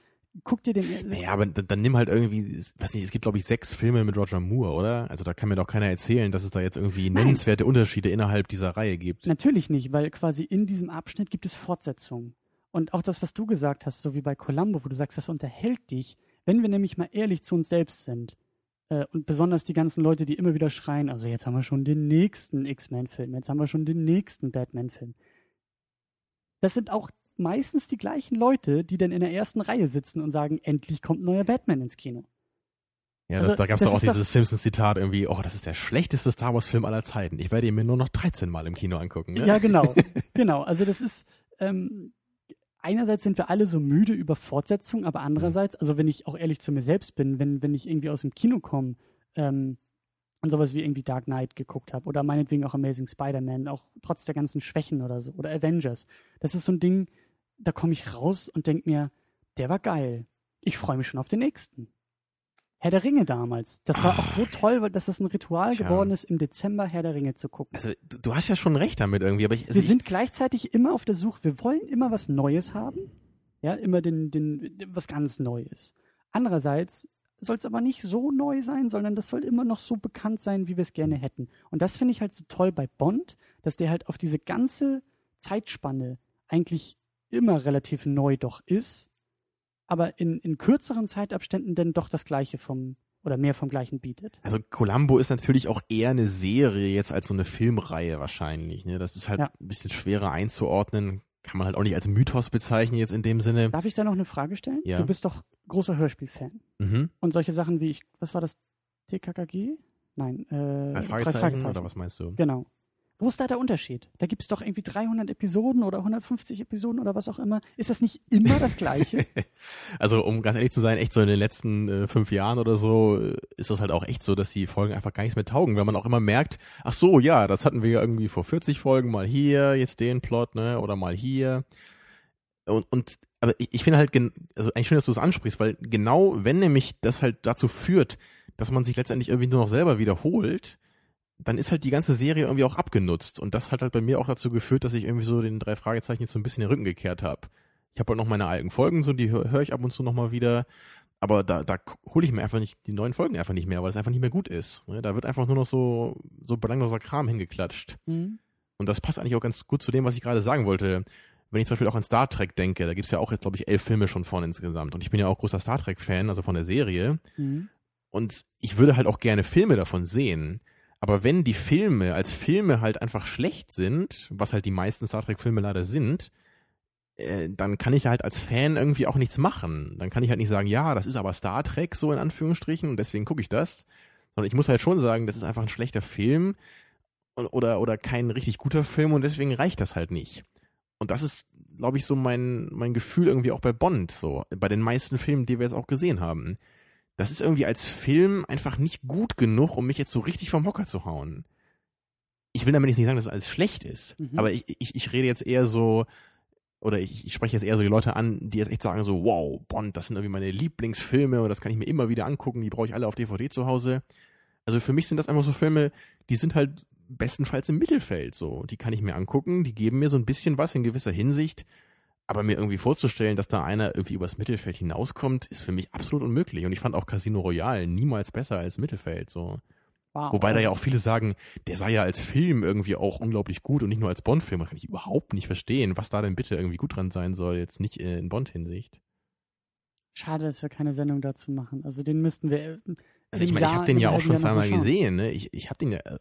guck dir den. Naja, aber dann, dann nimm halt irgendwie, weiß nicht, es gibt glaube ich sechs Filme mit Roger Moore, oder? Also da kann mir doch keiner erzählen, dass es da jetzt irgendwie Nein. nennenswerte Unterschiede innerhalb dieser Reihe gibt. Natürlich nicht, weil quasi in diesem Abschnitt gibt es Fortsetzungen. Und auch das, was du gesagt hast, so wie bei Columbo, wo du sagst, das unterhält dich, wenn wir nämlich mal ehrlich zu uns selbst sind, äh, und besonders die ganzen Leute, die immer wieder schreien, also jetzt haben wir schon den nächsten X-Men-Film, jetzt haben wir schon den nächsten Batman-Film. Das sind auch meistens die gleichen Leute, die dann in der ersten Reihe sitzen und sagen, endlich kommt ein neuer Batman ins Kino. Ja, Also, das, da gab es doch auch dieses Simpsons-Zitat irgendwie, oh, das ist der schlechteste Star Wars-Film aller Zeiten. Ich werde ihn mir nur noch 13 Mal im Kino angucken. Ne? Ja, genau. genau. Also das ist, ähm, einerseits sind wir alle so müde über Fortsetzung, aber andererseits, also wenn ich auch ehrlich zu mir selbst bin, wenn, wenn ich irgendwie aus dem Kino komme ähm, und sowas wie irgendwie Dark Knight geguckt habe oder meinetwegen auch Amazing Spider-Man, auch trotz der ganzen Schwächen oder so, oder Avengers, das ist so ein Ding, da komme ich raus und denke mir, der war geil. Ich freue mich schon auf den nächsten. Herr der Ringe damals. Das war auch so toll, weil dass das ein Ritual Tja. geworden ist, im Dezember Herr der Ringe zu gucken. Also, du, du hast ja schon recht damit irgendwie, aber ich, also wir ich, sind gleichzeitig immer auf der Suche. Wir wollen immer was Neues haben. Ja, immer den, den, was ganz Neues. Andererseits soll es aber nicht so neu sein, sondern das soll immer noch so bekannt sein, wie wir es gerne hätten. Und das finde ich halt so toll bei Bond, dass der halt auf diese ganze Zeitspanne eigentlich immer relativ neu doch ist, aber in, in kürzeren Zeitabständen dann doch das Gleiche vom oder mehr vom Gleichen bietet. Also Columbo ist natürlich auch eher eine Serie jetzt als so eine Filmreihe wahrscheinlich. Ne? Das ist halt Ja. ein bisschen schwerer einzuordnen. Kann man halt auch nicht als Mythos bezeichnen jetzt in dem Sinne. Darf ich da noch eine Frage stellen? Ja. Du bist doch großer Hörspielfan. Mhm. Und solche Sachen wie ich, was war das? TKKG? Nein, äh, Drei Fragezeichen, oder was meinst du? Genau. Wo ist da der Unterschied? Da gibt es doch irgendwie 300 Episoden oder 150 Episoden oder was auch immer. Ist das nicht immer das Gleiche? Also um ganz ehrlich zu sein, echt so in den letzten äh, fünf Jahren oder so äh, ist das halt auch echt so, dass die Folgen einfach gar nichts mehr taugen, weil man auch immer merkt, ach so, ja, das hatten wir ja irgendwie vor 40 Folgen, mal hier, jetzt den Plot, ne, oder mal hier. Und, und aber ich, ich finde halt, also eigentlich schön, dass du es ansprichst, weil genau wenn nämlich das halt dazu führt, dass man sich letztendlich irgendwie nur noch selber wiederholt, dann ist halt die ganze Serie irgendwie auch abgenutzt. Und das hat halt bei mir auch dazu geführt, dass ich irgendwie so den drei Fragezeichen jetzt so ein bisschen den Rücken gekehrt habe. Ich habe halt noch meine alten Folgen, so die höre hör ich ab und zu noch mal wieder. Aber da, da hole ich mir einfach nicht die neuen Folgen einfach nicht mehr, weil es einfach nicht mehr gut ist. ne? Da wird einfach nur noch so, so belangloser Kram hingeklatscht. Hm? Und das passt eigentlich auch ganz gut zu dem, was ich gerade sagen wollte. Wenn ich zum Beispiel auch an Star Trek denke, da gibt's ja auch jetzt, glaube ich, elf Filme schon von insgesamt. Und ich bin ja auch großer Star Trek-Fan, also von der Serie. Hm? Und ich würde halt auch gerne Filme davon sehen. Aber wenn die Filme als Filme halt einfach schlecht sind, was halt die meisten Star Trek-Filme leider sind, äh, dann kann ich halt als Fan irgendwie auch nichts machen. Dann kann ich halt nicht sagen, ja, das ist aber Star Trek so in Anführungsstrichen und deswegen gucke ich das. Sondern ich muss halt schon sagen, das ist einfach ein schlechter Film oder, oder kein richtig guter Film und deswegen reicht das halt nicht. Und das ist, glaube ich, so mein, mein Gefühl irgendwie auch bei Bond, so, bei den meisten Filmen, die wir jetzt auch gesehen haben. Das ist irgendwie als Film einfach nicht gut genug, um mich jetzt so richtig vom Hocker zu hauen. Ich will damit jetzt nicht sagen, dass es alles schlecht ist, Mhm. aber ich, ich, ich rede jetzt eher so, oder ich, ich spreche jetzt eher so die Leute an, die jetzt echt sagen so, wow, Bond, das sind irgendwie meine Lieblingsfilme und das kann ich mir immer wieder angucken, die brauche ich alle auf DVD zu Hause. Also für mich sind das einfach so Filme, die sind halt bestenfalls im Mittelfeld so. Die kann ich mir angucken, die geben mir so ein bisschen was in gewisser Hinsicht, aber mir irgendwie vorzustellen, dass da einer irgendwie übers Mittelfeld hinauskommt, ist für mich absolut unmöglich. Und ich fand auch Casino Royale niemals besser als Mittelfeld so. Wow. Wobei da ja auch viele sagen, der sei ja als Film irgendwie auch unglaublich gut und nicht nur als Bond-Film. Kann ich überhaupt nicht verstehen, was da denn bitte irgendwie gut dran sein soll, jetzt nicht in Bond-Hinsicht. Schade, dass wir keine Sendung dazu machen. Also den müssten wir. äh, Also ich meine, ich habe den ja auch schon zweimal gesehen. Ne? Ich, ich habe den ja, äh,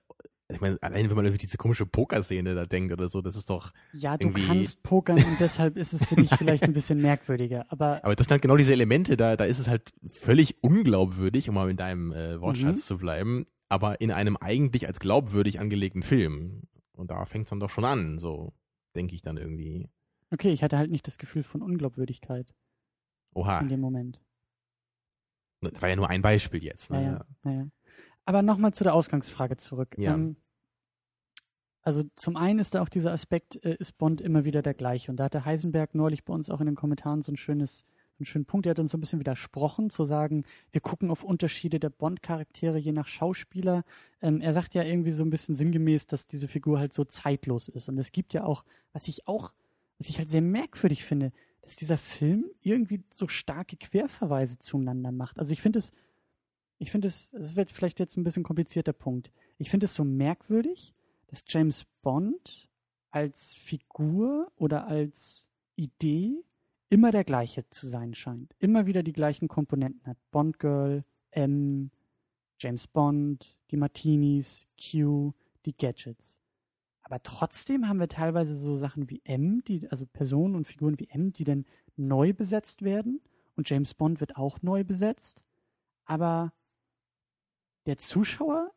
ich meine, allein wenn man über diese komische Pokerszene da denkt oder so, das ist doch, Ja, du irgendwie- kannst pokern und deshalb ist es für dich vielleicht ein bisschen merkwürdiger. Aber aber das sind halt genau diese Elemente, da, da ist es halt völlig unglaubwürdig, um mal in deinem äh, Wortschatz Mhm. zu bleiben, aber in einem eigentlich als glaubwürdig angelegten Film. Und da fängt es dann doch schon an, so denke ich dann irgendwie. okay, ich hatte halt nicht das Gefühl von Unglaubwürdigkeit Oha, in dem Moment. das war ja nur ein Beispiel jetzt. Ne? Naja, naja. Aber nochmal zu der Ausgangsfrage zurück. Ja. Ähm, also zum einen ist da auch dieser Aspekt, äh, ist Bond immer wieder der gleiche. Und da hatte Heisenberg neulich bei uns auch in den Kommentaren so ein schönes, einen schönen Punkt. Er hat uns so ein bisschen widersprochen, zu sagen, wir gucken auf Unterschiede der Bond-Charaktere je nach Schauspieler. Ähm, er sagt ja irgendwie so ein bisschen sinngemäß, dass diese Figur halt so zeitlos ist. Und es gibt ja auch, was ich auch, was ich halt sehr merkwürdig finde, dass dieser Film irgendwie so starke Querverweise zueinander macht. Also ich finde es, ich finde es, es wird vielleicht jetzt ein bisschen komplizierter Punkt. Ich finde es so merkwürdig, dass James Bond als Figur oder als Idee immer der gleiche zu sein scheint. Immer wieder die gleichen Komponenten hat. Bond Girl, M, James Bond, die Martinis, Q, die Gadgets. Aber trotzdem haben wir teilweise so Sachen wie M, die, also Personen und Figuren wie M, die dann neu besetzt werden. Und James Bond wird auch neu besetzt. Aber der Zuschauer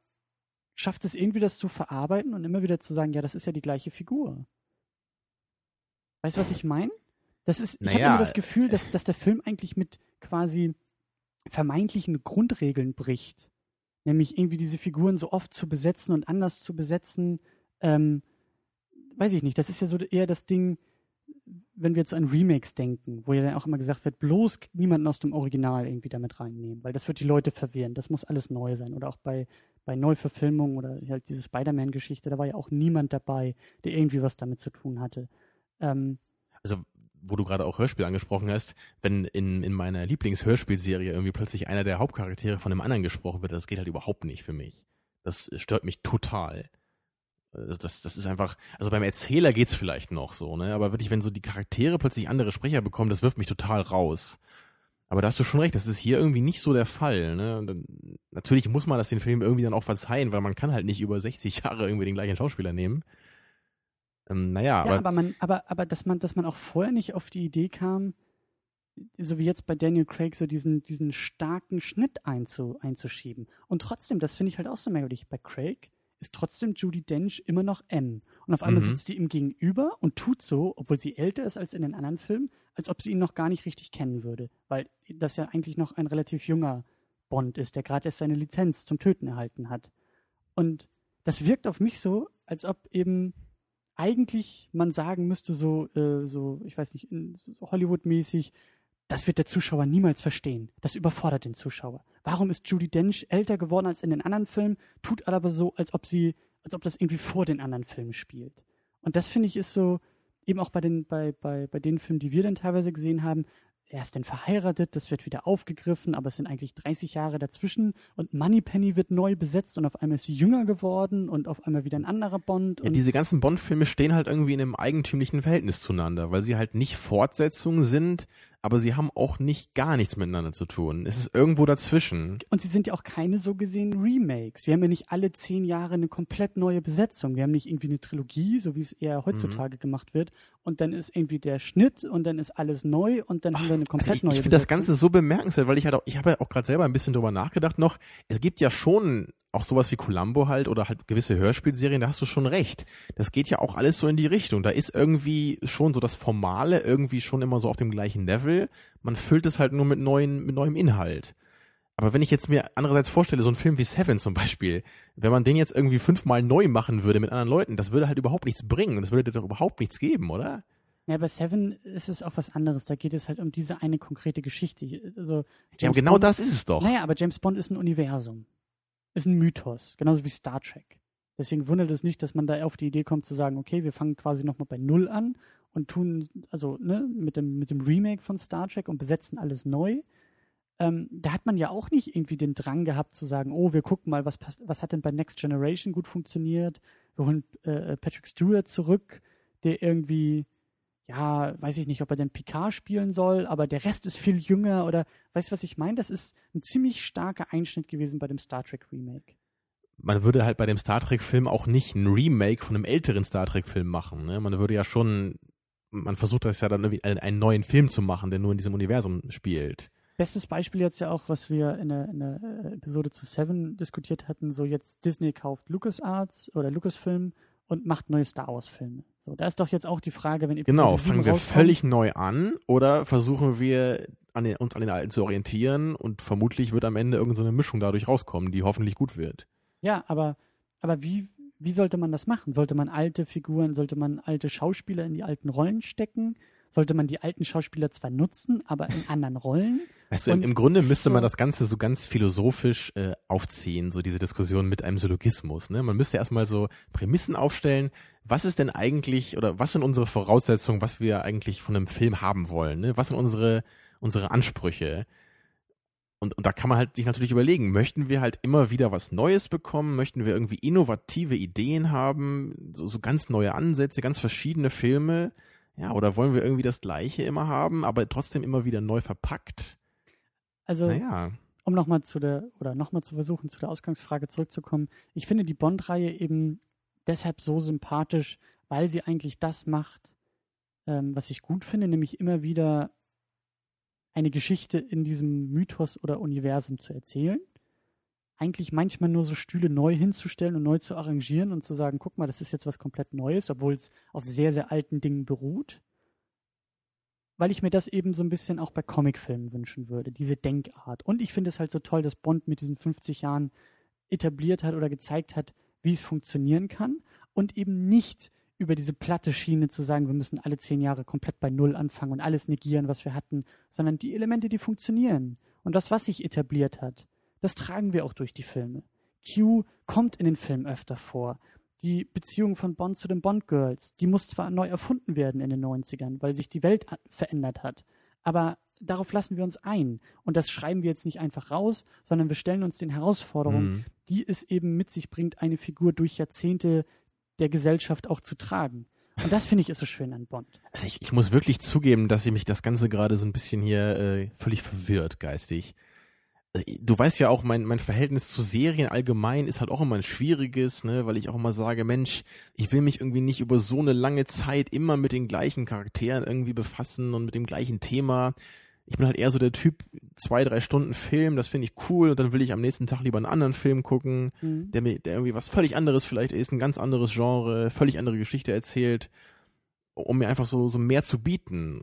schafft es irgendwie, das zu verarbeiten und immer wieder zu sagen, ja, das ist ja die gleiche Figur. Weißt du, was ich meine? Das ist, ich Naja, habe immer das Gefühl, dass, dass der Film eigentlich mit quasi vermeintlichen Grundregeln bricht. Nämlich irgendwie diese Figuren so oft zu besetzen und anders zu besetzen. Ähm, weiß ich nicht, das ist ja so eher das Ding, wenn wir jetzt an Remakes denken, wo ja dann auch immer gesagt wird, bloß niemanden aus dem Original irgendwie damit reinnehmen, weil das wird die Leute verwirren. Das muss alles neu sein. Oder auch bei, bei Neuverfilmungen oder halt diese Spider-Man-Geschichte, da war ja auch niemand dabei, der irgendwie was damit zu tun hatte. Ähm, Also, wo du gerade auch Hörspiel angesprochen hast, wenn in, in meiner Lieblingshörspielserie irgendwie plötzlich einer der Hauptcharaktere von einem anderen gesprochen wird, das geht halt überhaupt nicht für mich. Das stört mich total. Also Das, das ist einfach, also beim Erzähler geht's vielleicht noch so, ne? Aber wirklich, wenn so die Charaktere plötzlich andere Sprecher bekommen, das wirft mich total raus. Aber da hast du schon recht, das ist hier irgendwie nicht so der Fall. Ne? Dann, natürlich muss man das den Film irgendwie dann auch verzeihen, weil man kann halt nicht über 60 Jahre irgendwie den gleichen Schauspieler nehmen. Ähm, naja, ja, aber, aber man, aber, aber dass man, dass man auch vorher nicht auf die Idee kam, so wie jetzt bei Daniel Craig, so diesen, diesen starken Schnitt einzu, einzuschieben. Und trotzdem, das finde ich halt auch so merkwürdig. Bei Craig ist trotzdem Judy Dench immer noch M. Und auf einmal Mhm. sitzt sie ihm gegenüber und tut so, obwohl sie älter ist als in den anderen Filmen, als ob sie ihn noch gar nicht richtig kennen würde. Weil das ja eigentlich noch ein relativ junger Bond ist, der gerade erst seine Lizenz zum Töten erhalten hat. Und das wirkt auf mich so, als ob eben eigentlich man sagen müsste, so, äh, so ich weiß nicht, Hollywood-mäßig, das wird der Zuschauer niemals verstehen. Das überfordert den Zuschauer. Warum ist Judy Dench älter geworden als in den anderen Filmen, tut aber so, als ob sie, als ob das irgendwie vor den anderen Filmen spielt. Und das finde ich ist so, eben auch bei den, bei, bei, bei den Filmen, die wir dann teilweise gesehen haben, er ist dann verheiratet, das wird wieder aufgegriffen, aber es sind eigentlich 30 Jahre dazwischen und Moneypenny wird neu besetzt und auf einmal ist sie jünger geworden und auf einmal wieder ein anderer Bond. Ja, diese ganzen Bond-Filme stehen halt irgendwie in einem eigentümlichen Verhältnis zueinander, weil sie halt nicht Fortsetzungen sind, aber sie haben auch nicht gar nichts miteinander zu tun. Es ist irgendwo dazwischen. Und sie sind ja auch keine so gesehen Remakes. Wir haben ja nicht alle zehn Jahre eine komplett neue Besetzung. Wir haben nicht irgendwie eine Trilogie, so wie es eher Mhm. heutzutage gemacht wird. Und dann ist irgendwie der Schnitt und dann ist alles neu und dann haben wir eine komplett Also ich neue ich finde das Besetzung. Ganze so bemerkenswert, weil ich halt auch, ich habe ja auch gerade selber ein bisschen drüber nachgedacht noch. Es gibt ja schon auch sowas wie Columbo halt oder halt gewisse Hörspielserien, da hast du schon recht. Das geht ja auch alles so in die Richtung. Da ist irgendwie schon so das Formale irgendwie schon immer so auf dem gleichen Level. Man füllt es halt nur mit neuen, mit neuem Inhalt. Aber wenn ich jetzt mir andererseits vorstelle, so ein Film wie Seven zum Beispiel, wenn man den jetzt irgendwie fünfmal neu machen würde mit anderen Leuten, das würde halt überhaupt nichts bringen. Das würde dir doch überhaupt nichts geben, oder? Ja, bei Seven ist es auch was anderes. Da geht es halt um diese eine konkrete Geschichte. Also, Ja, James aber genau Bond, das ist es doch. Naja, aber James Bond ist ein Universum. Ist ein Mythos. Genauso wie Star Trek. Deswegen wundert es nicht, dass man da auf die Idee kommt zu sagen, okay, wir fangen quasi nochmal bei Null an und tun, also ne, mit dem, mit dem Remake von Star Trek und besetzen alles neu. Ähm, da hat man ja auch nicht irgendwie den Drang gehabt zu sagen, oh, wir gucken mal, was, pass- was hat denn bei Next Generation gut funktioniert. Wir holen äh, Patrick Stewart zurück, der irgendwie, ja, weiß ich nicht, ob er denn Picard spielen soll, aber der Rest ist viel jünger oder, weißt du, was ich meine? Das ist ein ziemlich starker Einschnitt gewesen bei dem Star Trek Remake. man würde halt bei dem Star Trek-Film auch nicht ein Remake von einem älteren Star Trek-Film machen. Ne? Man würde ja schon, man versucht das ja dann irgendwie einen, neuen Film zu machen, der nur in diesem Universum spielt. Bestes Beispiel jetzt ja auch, was wir in der, in der äh, Episode zu Seven diskutiert hatten, so jetzt Disney kauft LucasArts oder Lucasfilm und macht neue Star Wars Filme. So, da ist doch jetzt auch die Frage, wenn Episode Genau, 7 fangen wir völlig neu an oder versuchen wir an den, uns an den alten zu orientieren und vermutlich wird am Ende irgendeine so eine Mischung dadurch rauskommen, die hoffentlich gut wird. Ja, aber, aber wie, wie sollte man das machen? Sollte man alte Figuren, sollte man alte Schauspieler in die alten Rollen stecken? Sollte man die alten Schauspieler zwar nutzen, aber in anderen Rollen? Weißt du, im, im Grunde müsste man das Ganze so ganz philosophisch äh, aufziehen, so diese Diskussion mit einem Syllogismus. Ne? Man müsste erstmal so Prämissen aufstellen, was ist denn eigentlich oder was sind unsere Voraussetzungen, was wir eigentlich von einem Film haben wollen? Ne? Was sind unsere, unsere Ansprüche? Und, und da kann man halt sich natürlich überlegen, möchten wir halt immer wieder was Neues bekommen? Möchten wir irgendwie innovative Ideen haben? So, so ganz neue Ansätze, ganz verschiedene Filme? Ja, oder wollen wir irgendwie das Gleiche immer haben, aber trotzdem immer wieder neu verpackt? Also, Naja. um nochmal zu der, oder nochmal zu versuchen, zu der Ausgangsfrage zurückzukommen. Ich finde die Bond-Reihe eben deshalb so sympathisch, weil sie eigentlich das macht, ähm, was ich gut finde, nämlich immer wieder eine Geschichte in diesem Mythos oder Universum zu erzählen. Eigentlich manchmal nur so Stühle neu hinzustellen und neu zu arrangieren und zu sagen, guck mal, das ist jetzt was komplett Neues, obwohl es auf sehr, sehr alten Dingen beruht. Weil ich mir das eben so ein bisschen auch bei Comicfilmen wünschen würde, diese Denkart. Und ich finde es halt so toll, dass Bond mit diesen 50 Jahren etabliert hat oder gezeigt hat, wie es funktionieren kann und eben nicht über diese platte Schiene zu sagen, wir müssen alle zehn Jahre komplett bei Null anfangen und alles negieren, was wir hatten, sondern die Elemente, die funktionieren und das, was sich etabliert hat, das tragen wir auch durch die Filme. Q kommt in den Filmen öfter vor. Die Beziehung von Bond zu den Bond Girls, die muss zwar neu erfunden werden in den 90ern, weil sich die Welt verändert hat, aber darauf lassen wir uns ein. Und das schreiben wir jetzt nicht einfach raus, sondern wir stellen uns den Herausforderungen, mhm. die es eben mit sich bringt, eine Figur durch Jahrzehnte der Gesellschaft auch zu tragen. Und das finde ich ist so schön an Bond. Also ich, ich muss wirklich zugeben, dass sie mich das Ganze gerade so ein bisschen hier äh, völlig verwirrt geistig. Du weißt ja auch, mein, mein Verhältnis zu Serien allgemein ist halt auch immer ein schwieriges, ne, weil ich auch immer sage, Mensch, ich will mich irgendwie nicht über so eine lange Zeit immer mit den gleichen Charakteren irgendwie befassen und mit dem gleichen Thema ich bin halt eher so der Typ, zwei, drei Stunden Film, das finde ich cool und dann will ich am nächsten Tag lieber einen anderen Film gucken, mhm. der mir, der irgendwie was völlig anderes vielleicht ist, ein ganz anderes Genre, völlig andere Geschichte erzählt, um mir einfach so, so mehr zu bieten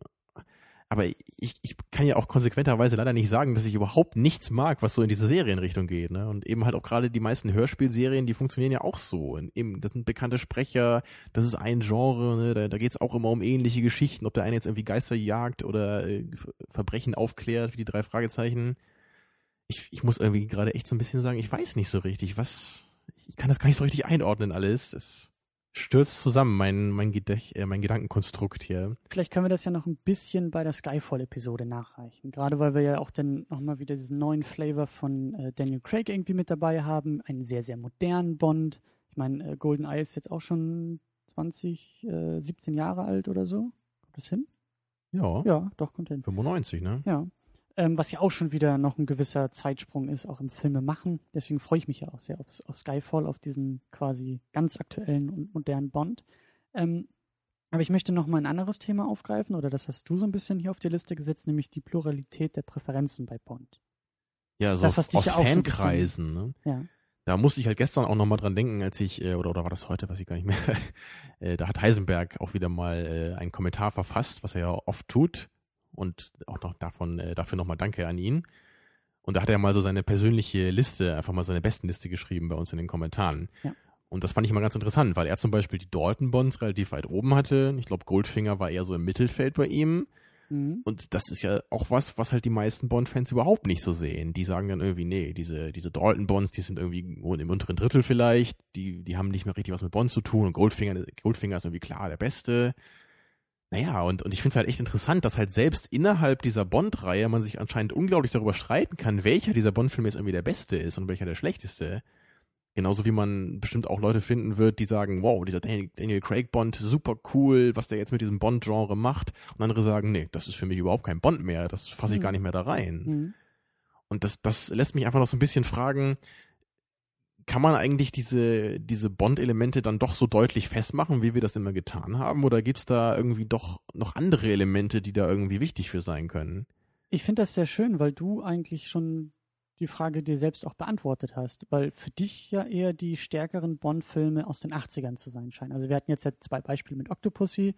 aber ich, ich kann ja auch konsequenterweise leider nicht sagen, dass ich überhaupt nichts mag, was so in diese Serienrichtung geht. Ne? Und eben halt auch gerade die meisten Hörspielserien, die funktionieren ja auch so. Und eben, das sind bekannte Sprecher, das ist ein Genre, ne? da, da geht es auch immer um ähnliche Geschichten, ob der eine jetzt irgendwie Geister jagt oder äh, Verbrechen aufklärt, wie die drei Fragezeichen. Ich, ich muss irgendwie gerade echt so ein bisschen sagen, ich weiß nicht so richtig, was, ich kann das gar nicht so richtig einordnen alles. Das, stürzt zusammen, mein, mein, Gedächt, äh, mein Gedankenkonstrukt hier. Vielleicht können wir das ja noch ein bisschen bei der Skyfall-Episode nachreichen. Gerade weil wir ja auch dann nochmal wieder diesen neuen Flavor von äh, Daniel Craig irgendwie mit dabei haben. Einen sehr, sehr modernen Bond. Ich meine, äh, GoldenEye ist jetzt auch schon 20, äh, 17 Jahre alt oder so. Kommt das hin? Ja. Ja, doch, kommt hin. 95, ne? Ja ähm, was ja auch schon wieder noch ein gewisser Zeitsprung ist, auch im Filme machen. Deswegen freue ich mich ja auch sehr auf, auf Skyfall, auf diesen quasi ganz aktuellen und modernen Bond. Ähm, aber ich möchte noch mal ein anderes Thema aufgreifen, oder das hast du so ein bisschen hier auf die Liste gesetzt, nämlich die Pluralität der Präferenzen bei Bond. Ja, so das, aus, aus Fankreisen. So ne? Ja. Da musste ich halt gestern auch noch mal dran denken, als ich, äh, oder, oder war das heute, weiß ich gar nicht mehr, äh, da hat Heisenberg auch wieder mal äh, einen Kommentar verfasst, was er ja oft tut, und auch noch davon, äh, dafür nochmal Danke an ihn. Und da hat er mal so seine persönliche Liste, einfach mal seine besten Liste geschrieben bei uns in den Kommentaren. Ja. Und das fand ich mal ganz interessant, weil er zum Beispiel die Dalton Bonds relativ weit oben hatte. Ich glaube, Goldfinger war eher so im Mittelfeld bei ihm. Mhm. Und das ist ja auch was, was halt die meisten Bond-Fans überhaupt nicht so sehen. Die sagen dann irgendwie, nee, diese, diese Dalton Bonds, die sind irgendwie im unteren Drittel vielleicht, die, die haben nicht mehr richtig was mit Bond zu tun und Goldfinger, Goldfinger ist irgendwie klar der Beste. Naja, und, und ich finde es halt echt interessant, dass halt selbst innerhalb dieser Bond-Reihe man sich anscheinend unglaublich darüber streiten kann, welcher dieser Bond-Filme jetzt irgendwie der beste ist und welcher der schlechteste. Genauso wie man bestimmt auch Leute finden wird, die sagen, wow, dieser Daniel Craig Bond, super cool, was der jetzt mit diesem Bond-Genre macht. Und andere sagen, nee, das ist für mich überhaupt kein Bond mehr, das fasse ich mhm. gar nicht mehr da rein. Mhm. Und das, das lässt mich einfach noch so ein bisschen fragen, kann man eigentlich diese, diese Bond-Elemente dann doch so deutlich festmachen, wie wir das immer getan haben? Oder gibt es da irgendwie doch noch andere Elemente, die da irgendwie wichtig für sein können? Ich finde das sehr schön, weil du eigentlich schon die Frage dir selbst auch beantwortet hast, weil für dich ja eher die stärkeren Bond-Filme aus den 80ern zu sein scheinen. Also wir hatten jetzt ja zwei Beispiele mit Octopussy,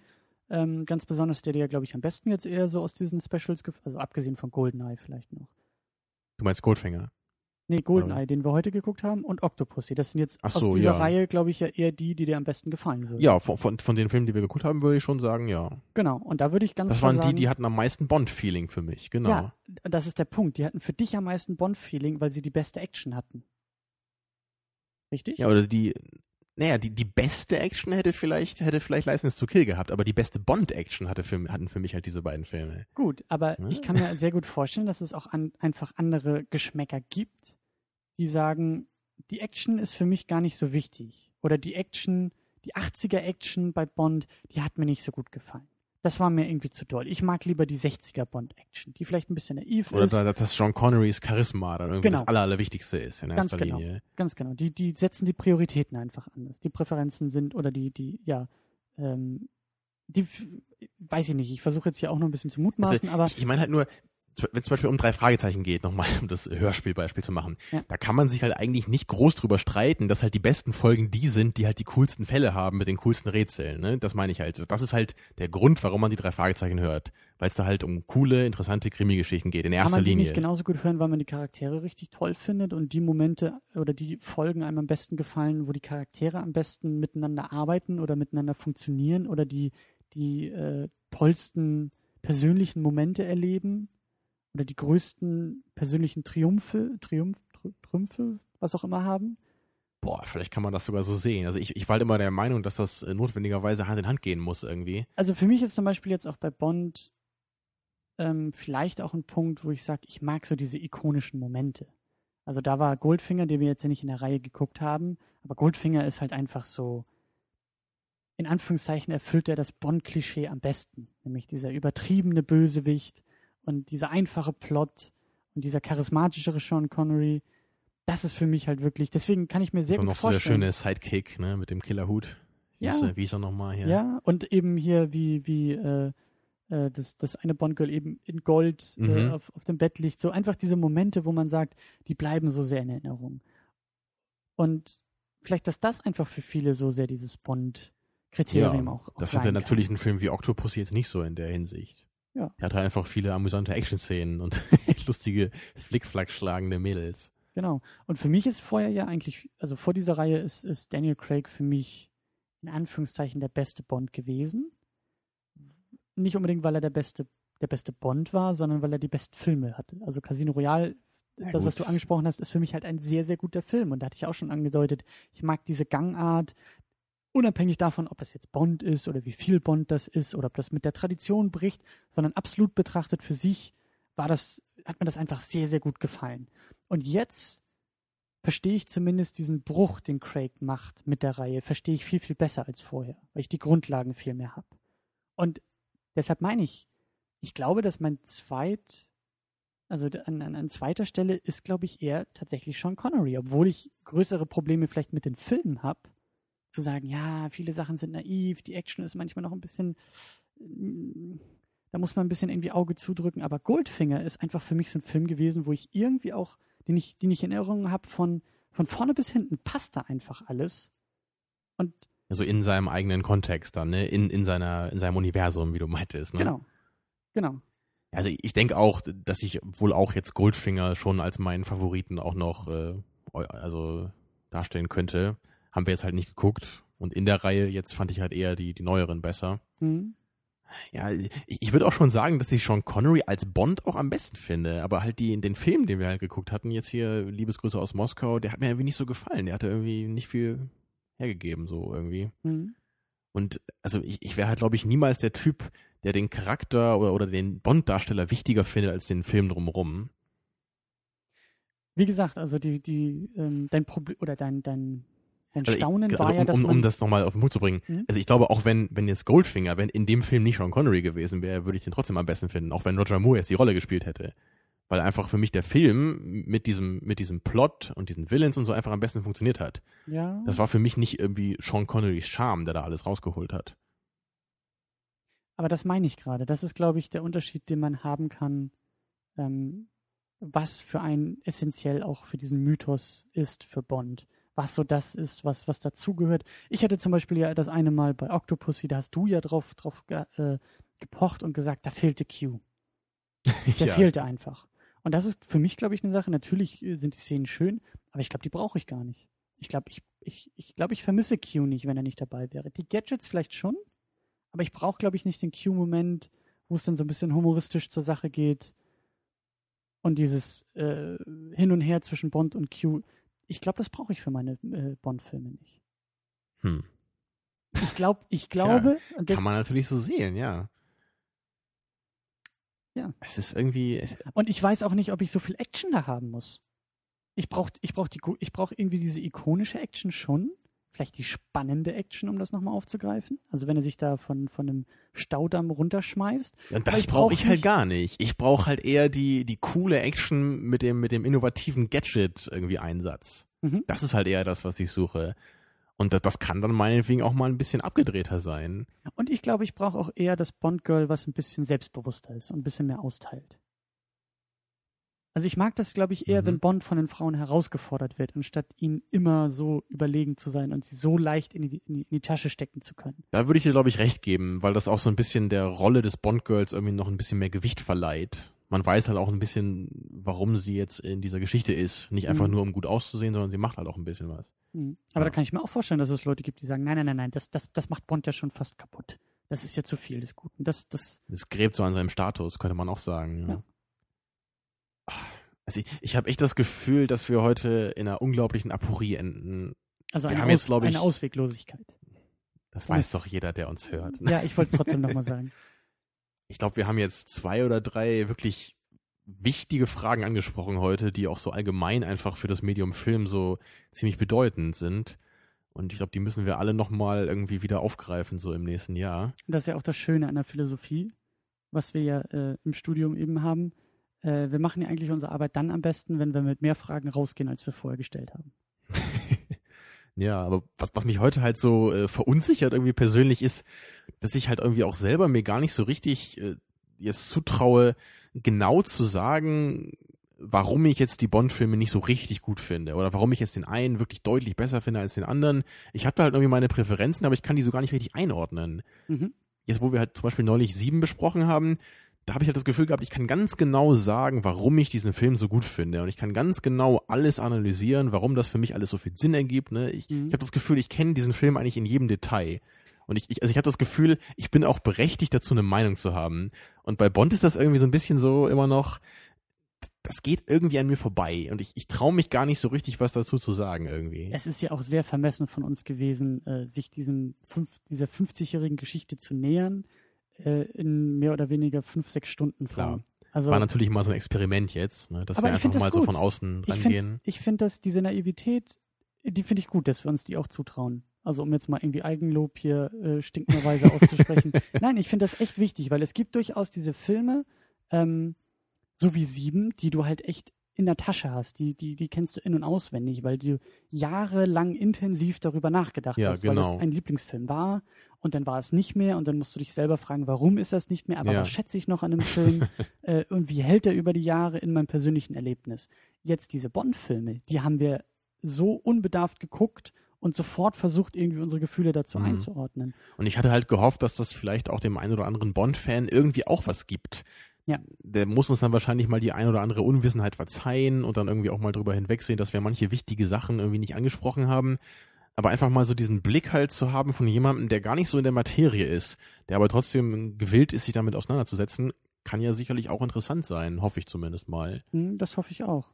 ähm, ganz besonders, der dir ja, glaube ich, am besten jetzt eher so aus diesen Specials, also abgesehen von Goldeneye vielleicht noch. Du meinst Goldfinger? Nee, Goldeneye, den wir heute geguckt haben, und Octopussy. Das sind jetzt Ach so, aus dieser ja. Reihe, glaube ich, ja eher die, die dir am besten gefallen würden. Ja, von, von, von den Filmen, die wir geguckt haben, würde ich schon sagen, ja. Genau, und da würde ich ganz Das waren die, die hatten am meisten Bond-Feeling für mich, genau. Ja, das ist der Punkt. Die hatten für dich am meisten Bond-Feeling, weil sie die beste Action hatten. Richtig? Ja, oder die, naja, die, die beste Action hätte vielleicht, hätte vielleicht License to Kill gehabt, aber die beste Bond-Action hatte für, hatten für mich halt diese beiden Filme. Gut, aber ja? ich kann mir sehr gut vorstellen, dass es auch an, einfach andere Geschmäcker gibt die sagen, die Action ist für mich gar nicht so wichtig. Oder die Action, die 80er Action bei Bond, die hat mir nicht so gut gefallen. Das war mir irgendwie zu doll. Ich mag lieber die 60er Bond-Action, die vielleicht ein bisschen naiv Oder ist. Oder dass John Connerys Charisma dann irgendwie genau. das Aller, Allerwichtigste ist in Ganz erster genau. Linie. Ganz genau. Die, die setzen die Prioritäten einfach anders. Die Präferenzen sind oder die, die, ja, ähm, die, weiß ich nicht, ich versuche jetzt hier auch noch ein bisschen zu mutmaßen, also, aber. Ich, ich meine halt nur, wenn es zum Beispiel um drei Fragezeichen geht, nochmal um das Hörspielbeispiel zu machen, Ja. da kann man sich halt eigentlich nicht groß drüber streiten, dass halt die besten Folgen die sind, die halt die coolsten Fälle haben mit den coolsten Rätseln. Ne? Das meine ich halt. Das ist halt der Grund, warum man die drei Fragezeichen hört. Weil es da halt um coole, interessante Krimi-Geschichten geht, in Kann erster man die Linie. nicht genauso gut hören, weil man die Charaktere richtig toll findet und die Momente oder die Folgen einem am besten gefallen, wo die Charaktere am besten miteinander arbeiten oder miteinander funktionieren oder die, die äh, tollsten persönlichen Momente erleben oder die größten persönlichen Triumphe, Triumph, Tr- Trümpfe, was auch immer haben. Boah, vielleicht kann man das sogar so sehen. Also ich, ich war halt immer der Meinung, dass das äh, notwendigerweise Hand in Hand gehen muss irgendwie. Also für mich ist zum Beispiel jetzt auch bei Bond ähm, vielleicht auch ein Punkt, wo ich sage, ich mag so diese ikonischen Momente. Also da war Goldfinger, den wir jetzt ja nicht in der Reihe geguckt haben, aber Goldfinger ist halt einfach so, in Anführungszeichen erfüllt er das Bond-Klischee am besten. Nämlich dieser übertriebene Bösewicht und dieser einfache Plot und dieser charismatischere Sean Connery. Das ist für mich halt wirklich, deswegen kann ich mir sehr Und gut noch so der vorstellen. schöne Sidekick, ne, mit dem Killerhut. Ja. ist Wie ist er nochmal hier? Ja, und eben hier, wie, wie äh, äh, das, das eine Bond-Girl eben in Gold äh, Mhm. auf, auf dem Bett liegt. So einfach diese Momente, wo man sagt, die bleiben so sehr in Erinnerung. Und vielleicht, dass das einfach für viele so sehr dieses Bond-Kriterium auch, auch Das hat ja natürlich ein Film wie Octopus jetzt nicht so in der Hinsicht. Ja. Er hat halt einfach viele amüsante Action-Szenen und lustige Flickflack schlagende Mädels. Genau. Und für mich ist vorher ja eigentlich, also vor dieser Reihe ist, ist Daniel Craig für mich in Anführungszeichen der beste Bond gewesen. Nicht unbedingt, weil er der beste, der beste Bond war, sondern weil er die besten Filme hatte. Also Casino Royale, Na das, was du angesprochen hast, ist für mich halt ein sehr, sehr guter Film. Und da hatte ich auch schon angedeutet, ich mag diese Gangart, unabhängig davon, ob das jetzt Bond ist oder wie viel Bond das ist oder ob das mit der Tradition bricht, sondern absolut betrachtet für sich war das, hat mir das einfach sehr, sehr gut gefallen. Und jetzt verstehe ich zumindest diesen Bruch, den Craig macht mit der Reihe, verstehe ich viel, viel besser als vorher, weil ich die Grundlagen viel mehr habe. Und deshalb meine ich, ich glaube, dass mein zweit, also an, an, an zweiter Stelle ist, glaube ich, eher tatsächlich Sean Connery, obwohl ich größere Probleme vielleicht mit den Filmen habe, zu sagen, ja, viele Sachen sind naiv, die Action ist manchmal noch ein bisschen, da muss man ein bisschen irgendwie Auge zudrücken, aber Goldfinger ist einfach für mich so ein Film gewesen, wo ich irgendwie auch, den ich, den ich in Erinnerung habe, von, von vorne bis hinten passt da einfach alles. Und Also in seinem eigenen Kontext dann, ne? In, in seiner, in seinem Universum, wie du meintest, ne? genau, genau. Also ich denke auch, dass ich wohl auch jetzt Goldfinger schon als meinen Favoriten auch noch äh, also darstellen könnte. Haben wir jetzt halt nicht geguckt. Und in der Reihe jetzt fand ich halt eher die, die neueren besser. Mhm. Ja, ich, ich würde auch schon sagen, dass ich Sean Connery als Bond auch am besten finde. Aber halt die den Film, den wir halt geguckt hatten, jetzt hier Liebesgrüße aus Moskau, der hat mir irgendwie nicht so gefallen. Der hatte irgendwie nicht viel hergegeben, so irgendwie. Mhm. Und also ich, ich wäre halt, glaube ich, niemals der Typ, der den Charakter oder, oder den Bond-Darsteller wichtiger findet als den Film drumherum. Wie gesagt, also die, die, ähm, dein Problem oder dein, dein, dein Also Staunen ich, war also ja, um, dass um, um das nochmal auf den Punkt zu bringen. Mhm. Also ich glaube, auch wenn, wenn jetzt Goldfinger, wenn in dem Film nicht Sean Connery gewesen wäre, würde ich den trotzdem am besten finden, auch wenn Roger Moore jetzt die Rolle gespielt hätte. Weil einfach für mich der Film mit diesem, mit diesem Plot und diesen Villains und so einfach am besten funktioniert hat. ja, Das war für mich nicht irgendwie Sean Connerys Charme, der da alles rausgeholt hat. aber das meine ich gerade. Das ist, glaube ich, der Unterschied, den man haben kann, ähm, was für ein essentiell auch für diesen Mythos ist für Bond. Was so das ist, was, was dazugehört. Ich hatte zum Beispiel ja das eine Mal bei Octopussy, da hast du ja drauf, drauf äh, gepocht und gesagt, da fehlte Q. Der ja. fehlte einfach. Und das ist für mich, glaube ich, eine Sache. Natürlich äh, sind die Szenen schön, aber ich glaube, die brauche ich gar nicht. Ich glaube, ich, ich, ich, glaube, ich vermisse Q nicht, wenn er nicht dabei wäre. Die Gadgets vielleicht schon, aber ich brauche, glaube ich, nicht den Q-Moment, wo es dann so ein bisschen humoristisch zur Sache geht. Und dieses äh, Hin und Her zwischen Bond und Q. Ich glaube, das brauche ich für meine äh, Bond-Filme nicht. Hm. Ich, glaub, ich glaube, und das, Kann man natürlich so sehen, ja. Ja. Es ist irgendwie, es, Und ich weiß auch nicht, ob ich so viel Action da haben muss. Ich brauche ich brauch die, ich brauch irgendwie diese ikonische Action schon. Vielleicht die spannende Action, um das nochmal aufzugreifen. Also wenn er sich da von, von einem Staudamm runterschmeißt. und das ich brauche brauch ich halt gar nicht. Ich brauche halt eher die, die coole Action mit dem, mit dem innovativen Gadget irgendwie Einsatz. Mhm. Das ist halt eher das, was ich suche. Und das, das kann dann meinetwegen auch mal ein bisschen abgedrehter sein. Und ich glaube, ich brauche auch eher das Bond-Girl, was ein bisschen selbstbewusster ist und ein bisschen mehr austeilt. Also ich mag das, glaube ich, eher, Mhm. wenn Bond von den Frauen herausgefordert wird, anstatt ihnen immer so überlegen zu sein und sie so leicht in die, in die, in die Tasche stecken zu können. Da würde ich dir, glaube ich, recht geben, weil das auch so ein bisschen der Rolle des Bond-Girls irgendwie noch ein bisschen mehr Gewicht verleiht. Man weiß halt auch ein bisschen, warum sie jetzt in dieser Geschichte ist. Nicht einfach Mhm. nur, um gut auszusehen, sondern sie macht halt auch ein bisschen was. Mhm. Aber Ja. da kann ich mir auch vorstellen, dass es Leute gibt, die sagen, nein, nein, nein, nein, das, das, das macht Bond ja schon fast kaputt. Das ist ja zu viel des Guten. Das, das, Es gräbt so an seinem Status, könnte man auch sagen. Ja. Ja. Also ich, ich habe echt das Gefühl, dass wir heute in einer unglaublichen Aporie enden. also Wir eine, haben jetzt, Aus, glaub ich- eine Ausweglosigkeit. Das weiß doch jeder, der uns hört. Ja, ich wollte es trotzdem nochmal sagen. Ich glaube, wir haben jetzt zwei oder drei wirklich wichtige Fragen angesprochen heute, die auch so allgemein einfach für das Medium Film so ziemlich bedeutend sind. Und ich glaube, die müssen wir alle nochmal irgendwie wieder aufgreifen, so im nächsten Jahr. Das ist ja auch das Schöne an der Philosophie, was wir ja äh, im Studium eben haben. Äh, wir machen ja eigentlich unsere Arbeit dann am besten, wenn wir mit mehr Fragen rausgehen, als wir vorher gestellt haben. Ja, aber was, was mich heute halt so äh, verunsichert irgendwie persönlich ist, dass ich halt irgendwie auch selber mir gar nicht so richtig äh, jetzt zutraue, genau zu sagen, warum ich jetzt die Bond-Filme nicht so richtig gut finde oder warum ich jetzt den einen wirklich deutlich besser finde als den anderen. Ich habe da halt irgendwie meine Präferenzen, aber ich kann die so gar nicht richtig einordnen. Mhm. Jetzt, wo wir halt zum Beispiel neulich sieben besprochen haben, da habe ich halt das Gefühl gehabt, ich kann ganz genau sagen, warum ich diesen Film so gut finde. Und ich kann ganz genau alles analysieren, warum das für mich alles so viel Sinn ergibt. Ne? Ich, Mhm. ich habe das Gefühl, ich kenne diesen Film eigentlich in jedem Detail. Und ich, ich also ich habe das Gefühl, ich bin auch berechtigt dazu, eine Meinung zu haben. Und bei Bond ist das irgendwie so ein bisschen so immer noch, das geht irgendwie an mir vorbei. Und ich, ich traue mich gar nicht so richtig, was dazu zu sagen irgendwie. Es ist ja auch sehr vermessen von uns gewesen, äh, sich diesem fünf, dieser 50-jährigen Geschichte zu nähern, äh, in mehr oder weniger fünf, sechs Stunden. Form. Also, War natürlich mal so ein Experiment jetzt, ne? dass wir einfach mal so von außen ich rangehen. finde, ich find, dass diese Naivität, die finde ich gut, dass wir uns die auch zutrauen. Also um jetzt mal irgendwie Eigenlob hier äh, stinknorweise auszusprechen. Nein, ich finde das echt wichtig, weil es gibt durchaus diese Filme, ähm, so wie Sieben, die du halt echt in der Tasche hast. Die, die, die kennst du in- und auswendig, weil du jahrelang intensiv darüber nachgedacht Ja, hast, weil genau. es ein Lieblingsfilm war und dann war es nicht mehr und dann musst du dich selber fragen, warum ist das nicht mehr, aber Ja. was schätze ich noch an dem Film äh, und wie hält er über die Jahre in meinem persönlichen Erlebnis. Jetzt diese Bond-Filme, die haben wir so unbedarft geguckt und sofort versucht, irgendwie unsere Gefühle dazu Mhm. einzuordnen. Und ich hatte halt gehofft, dass das vielleicht auch dem einen oder anderen Bond-Fan irgendwie auch was gibt. Ja. Der muss uns dann wahrscheinlich mal die ein oder andere Unwissenheit verzeihen und dann irgendwie auch mal drüber hinwegsehen, dass wir manche wichtige Sachen irgendwie nicht angesprochen haben. Aber einfach mal so diesen Blick halt zu haben von jemandem, der gar nicht so in der Materie ist, der aber trotzdem gewillt ist, sich damit auseinanderzusetzen, kann ja sicherlich auch interessant sein, hoffe ich zumindest mal. Hm, das hoffe ich auch.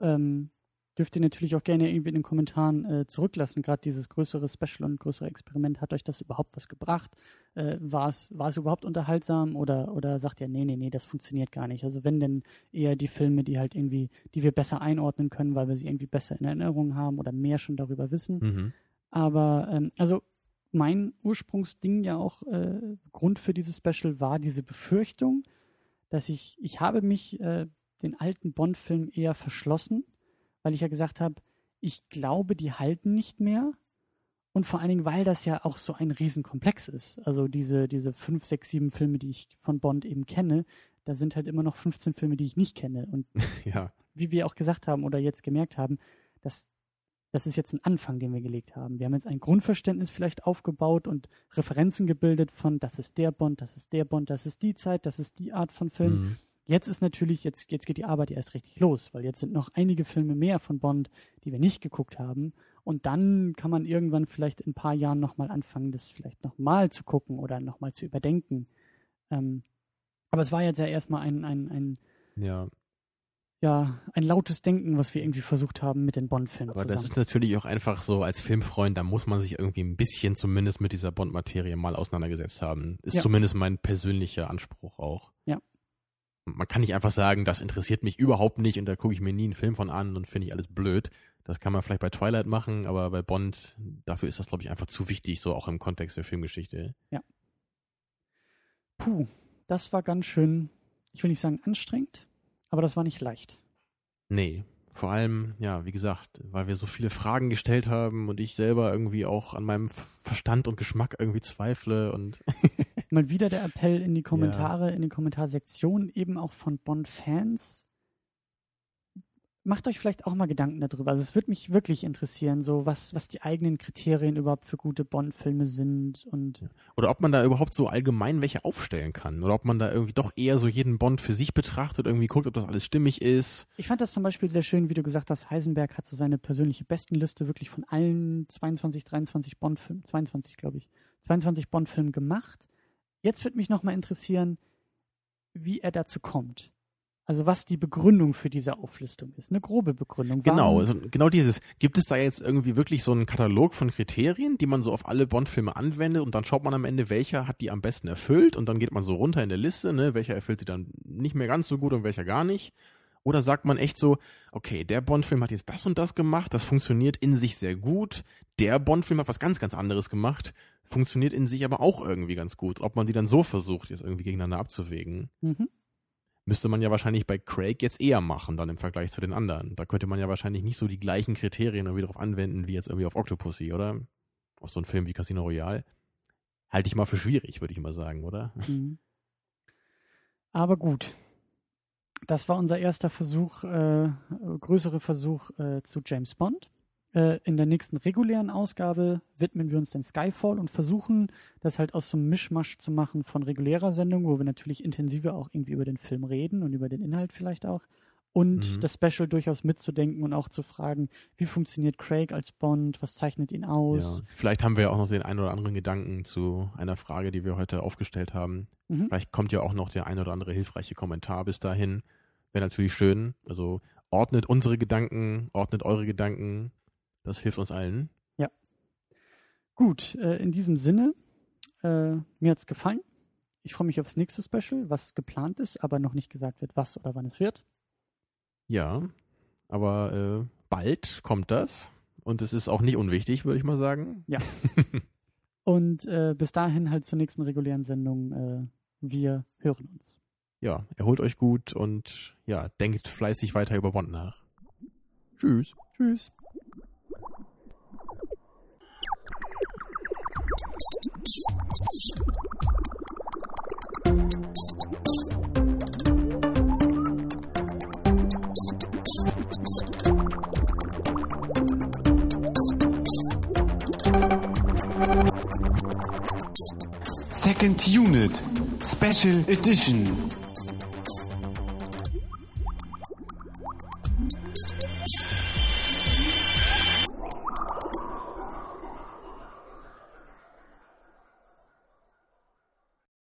Ähm, dürft ihr natürlich auch gerne irgendwie in den Kommentaren äh, zurücklassen. Gerade dieses größere Special und größere Experiment, hat euch das überhaupt was gebracht? Äh, war es war es überhaupt unterhaltsam oder oder sagt ihr, nee, nee, nee, das funktioniert gar nicht? Also wenn denn eher die Filme, die halt irgendwie, die wir besser einordnen können, weil wir sie irgendwie besser in Erinnerung haben oder mehr schon darüber wissen. Mhm. Aber ähm, also mein Ursprungsding ja auch äh, Grund für dieses Special war diese Befürchtung, dass ich ich habe mich äh, den alten Bond-Film eher verschlossen, weil ich ja gesagt habe, ich glaube, die halten nicht mehr. Und vor allen Dingen, weil das ja auch so ein Riesenkomplex ist. Also diese, diese fünf, sechs, sieben Filme, die ich von Bond eben kenne, da sind halt immer noch 15 Filme, die ich nicht kenne. Und Ja. wie wir auch gesagt haben oder jetzt gemerkt haben, dass das ist jetzt ein Anfang, den wir gelegt haben. Wir haben jetzt ein Grundverständnis vielleicht aufgebaut und Referenzen gebildet von, das ist der Bond, das ist der Bond, das ist die Zeit, das ist die Art von Film. Mhm. Jetzt ist natürlich, jetzt, jetzt geht die Arbeit erst richtig los, weil jetzt sind noch einige Filme mehr von Bond, die wir nicht geguckt haben. Und dann kann man irgendwann vielleicht in ein paar Jahren nochmal anfangen, das vielleicht nochmal zu gucken oder nochmal zu überdenken. Ähm, aber es war jetzt ja erstmal ein, ein, ein, Ja. ja, ein lautes Denken, was wir irgendwie versucht haben mit den Bond-Filmen Aber zusammen. das ist natürlich auch einfach so, als Filmfreund, da muss man sich irgendwie ein bisschen zumindest mit dieser Bond-Materie mal auseinandergesetzt haben. Ist Ja. zumindest mein persönlicher Anspruch auch. Ja. Man kann nicht einfach sagen, das interessiert mich überhaupt nicht und da gucke ich mir nie einen Film von an und finde ich alles blöd. Das kann man vielleicht bei Twilight machen, aber bei Bond, dafür ist das, glaube ich, einfach zu wichtig, so auch im Kontext der Filmgeschichte. Puh, das war ganz schön, ich will nicht sagen anstrengend, aber das war nicht leicht. Nee. Vor allem, ja, wie gesagt, weil wir so viele Fragen gestellt haben und ich selber irgendwie auch an meinem Verstand und Geschmack irgendwie zweifle und Mal wieder der Appell in die Kommentare, in die Kommentarsektion, eben auch von Bond-Fans. Macht euch vielleicht auch mal Gedanken darüber. Also es würde mich wirklich interessieren, so was, was die eigenen Kriterien überhaupt für gute Bond-Filme sind und. Oder ob man da überhaupt so allgemein welche aufstellen kann. Oder ob man da irgendwie doch eher so jeden Bond für sich betrachtet, irgendwie guckt, ob das alles stimmig ist. Ich fand das zum Beispiel sehr schön, wie du gesagt hast, Heisenberg hat so seine persönliche Bestenliste wirklich von allen 22, 23 Bond-Filmen, 22 glaube ich, 22 Bond-Filmen gemacht. Jetzt würde mich nochmal interessieren, wie er dazu kommt. Also was die Begründung für diese Auflistung ist. Eine grobe Begründung. Genau, also genau dieses. Gibt es da jetzt irgendwie wirklich so einen Katalog von Kriterien, die man so auf alle Bond-Filme anwendet und dann schaut man am Ende, welcher hat die am besten erfüllt und dann geht man so runter in der Liste, ne, welcher erfüllt sie dann nicht mehr ganz so gut und welcher gar nicht. Oder sagt man echt so, okay, der Bond-Film hat jetzt das und das gemacht, das funktioniert in sich sehr gut. Der Bond-Film hat was ganz, ganz anderes gemacht, funktioniert in sich aber auch irgendwie ganz gut. Ob man die dann so versucht, jetzt irgendwie gegeneinander abzuwägen. Mhm müsste man ja wahrscheinlich bei Craig jetzt eher machen, dann im Vergleich zu den anderen. Da könnte man ja wahrscheinlich nicht so die gleichen Kriterien irgendwie drauf anwenden, wie jetzt irgendwie auf Octopussy, oder? Auf so einen Film wie Casino Royale. Halte ich mal für schwierig, würde ich mal sagen, oder? Mhm. Aber gut. Das war unser erster Versuch, äh, größere Versuch äh, zu James Bond. Äh, in der nächsten regulären Ausgabe widmen wir uns den Skyfall und versuchen, das halt aus so einem Mischmasch zu machen von regulärer Sendung, wo wir natürlich intensiver auch irgendwie über den Film reden und über den Inhalt vielleicht auch. Und mhm. das Special durchaus mitzudenken und auch zu fragen, wie funktioniert Craig als Bond, was zeichnet ihn aus? Ja. Vielleicht haben wir ja auch noch den einen oder anderen Gedanken zu einer Frage, die wir heute aufgestellt haben. Mhm. Vielleicht kommt ja auch noch der ein oder andere hilfreiche Kommentar bis dahin. Wäre natürlich schön. Also ordnet unsere Gedanken, ordnet eure Gedanken, das hilft uns allen. Ja. Gut, äh, in diesem Sinne, äh, mir hat es gefallen. Ich freue mich aufs nächste Special, was geplant ist, aber noch nicht gesagt wird, was oder wann es wird. Ja, aber äh, bald kommt das. Und es ist auch nicht unwichtig, würde ich mal sagen. Ja. Und äh, bis dahin halt zur nächsten regulären Sendung. Äh, wir hören uns. Ja, erholt euch gut und ja, denkt fleißig weiter über Bond nach. Tschüss. Tschüss. Second Unit Special Edition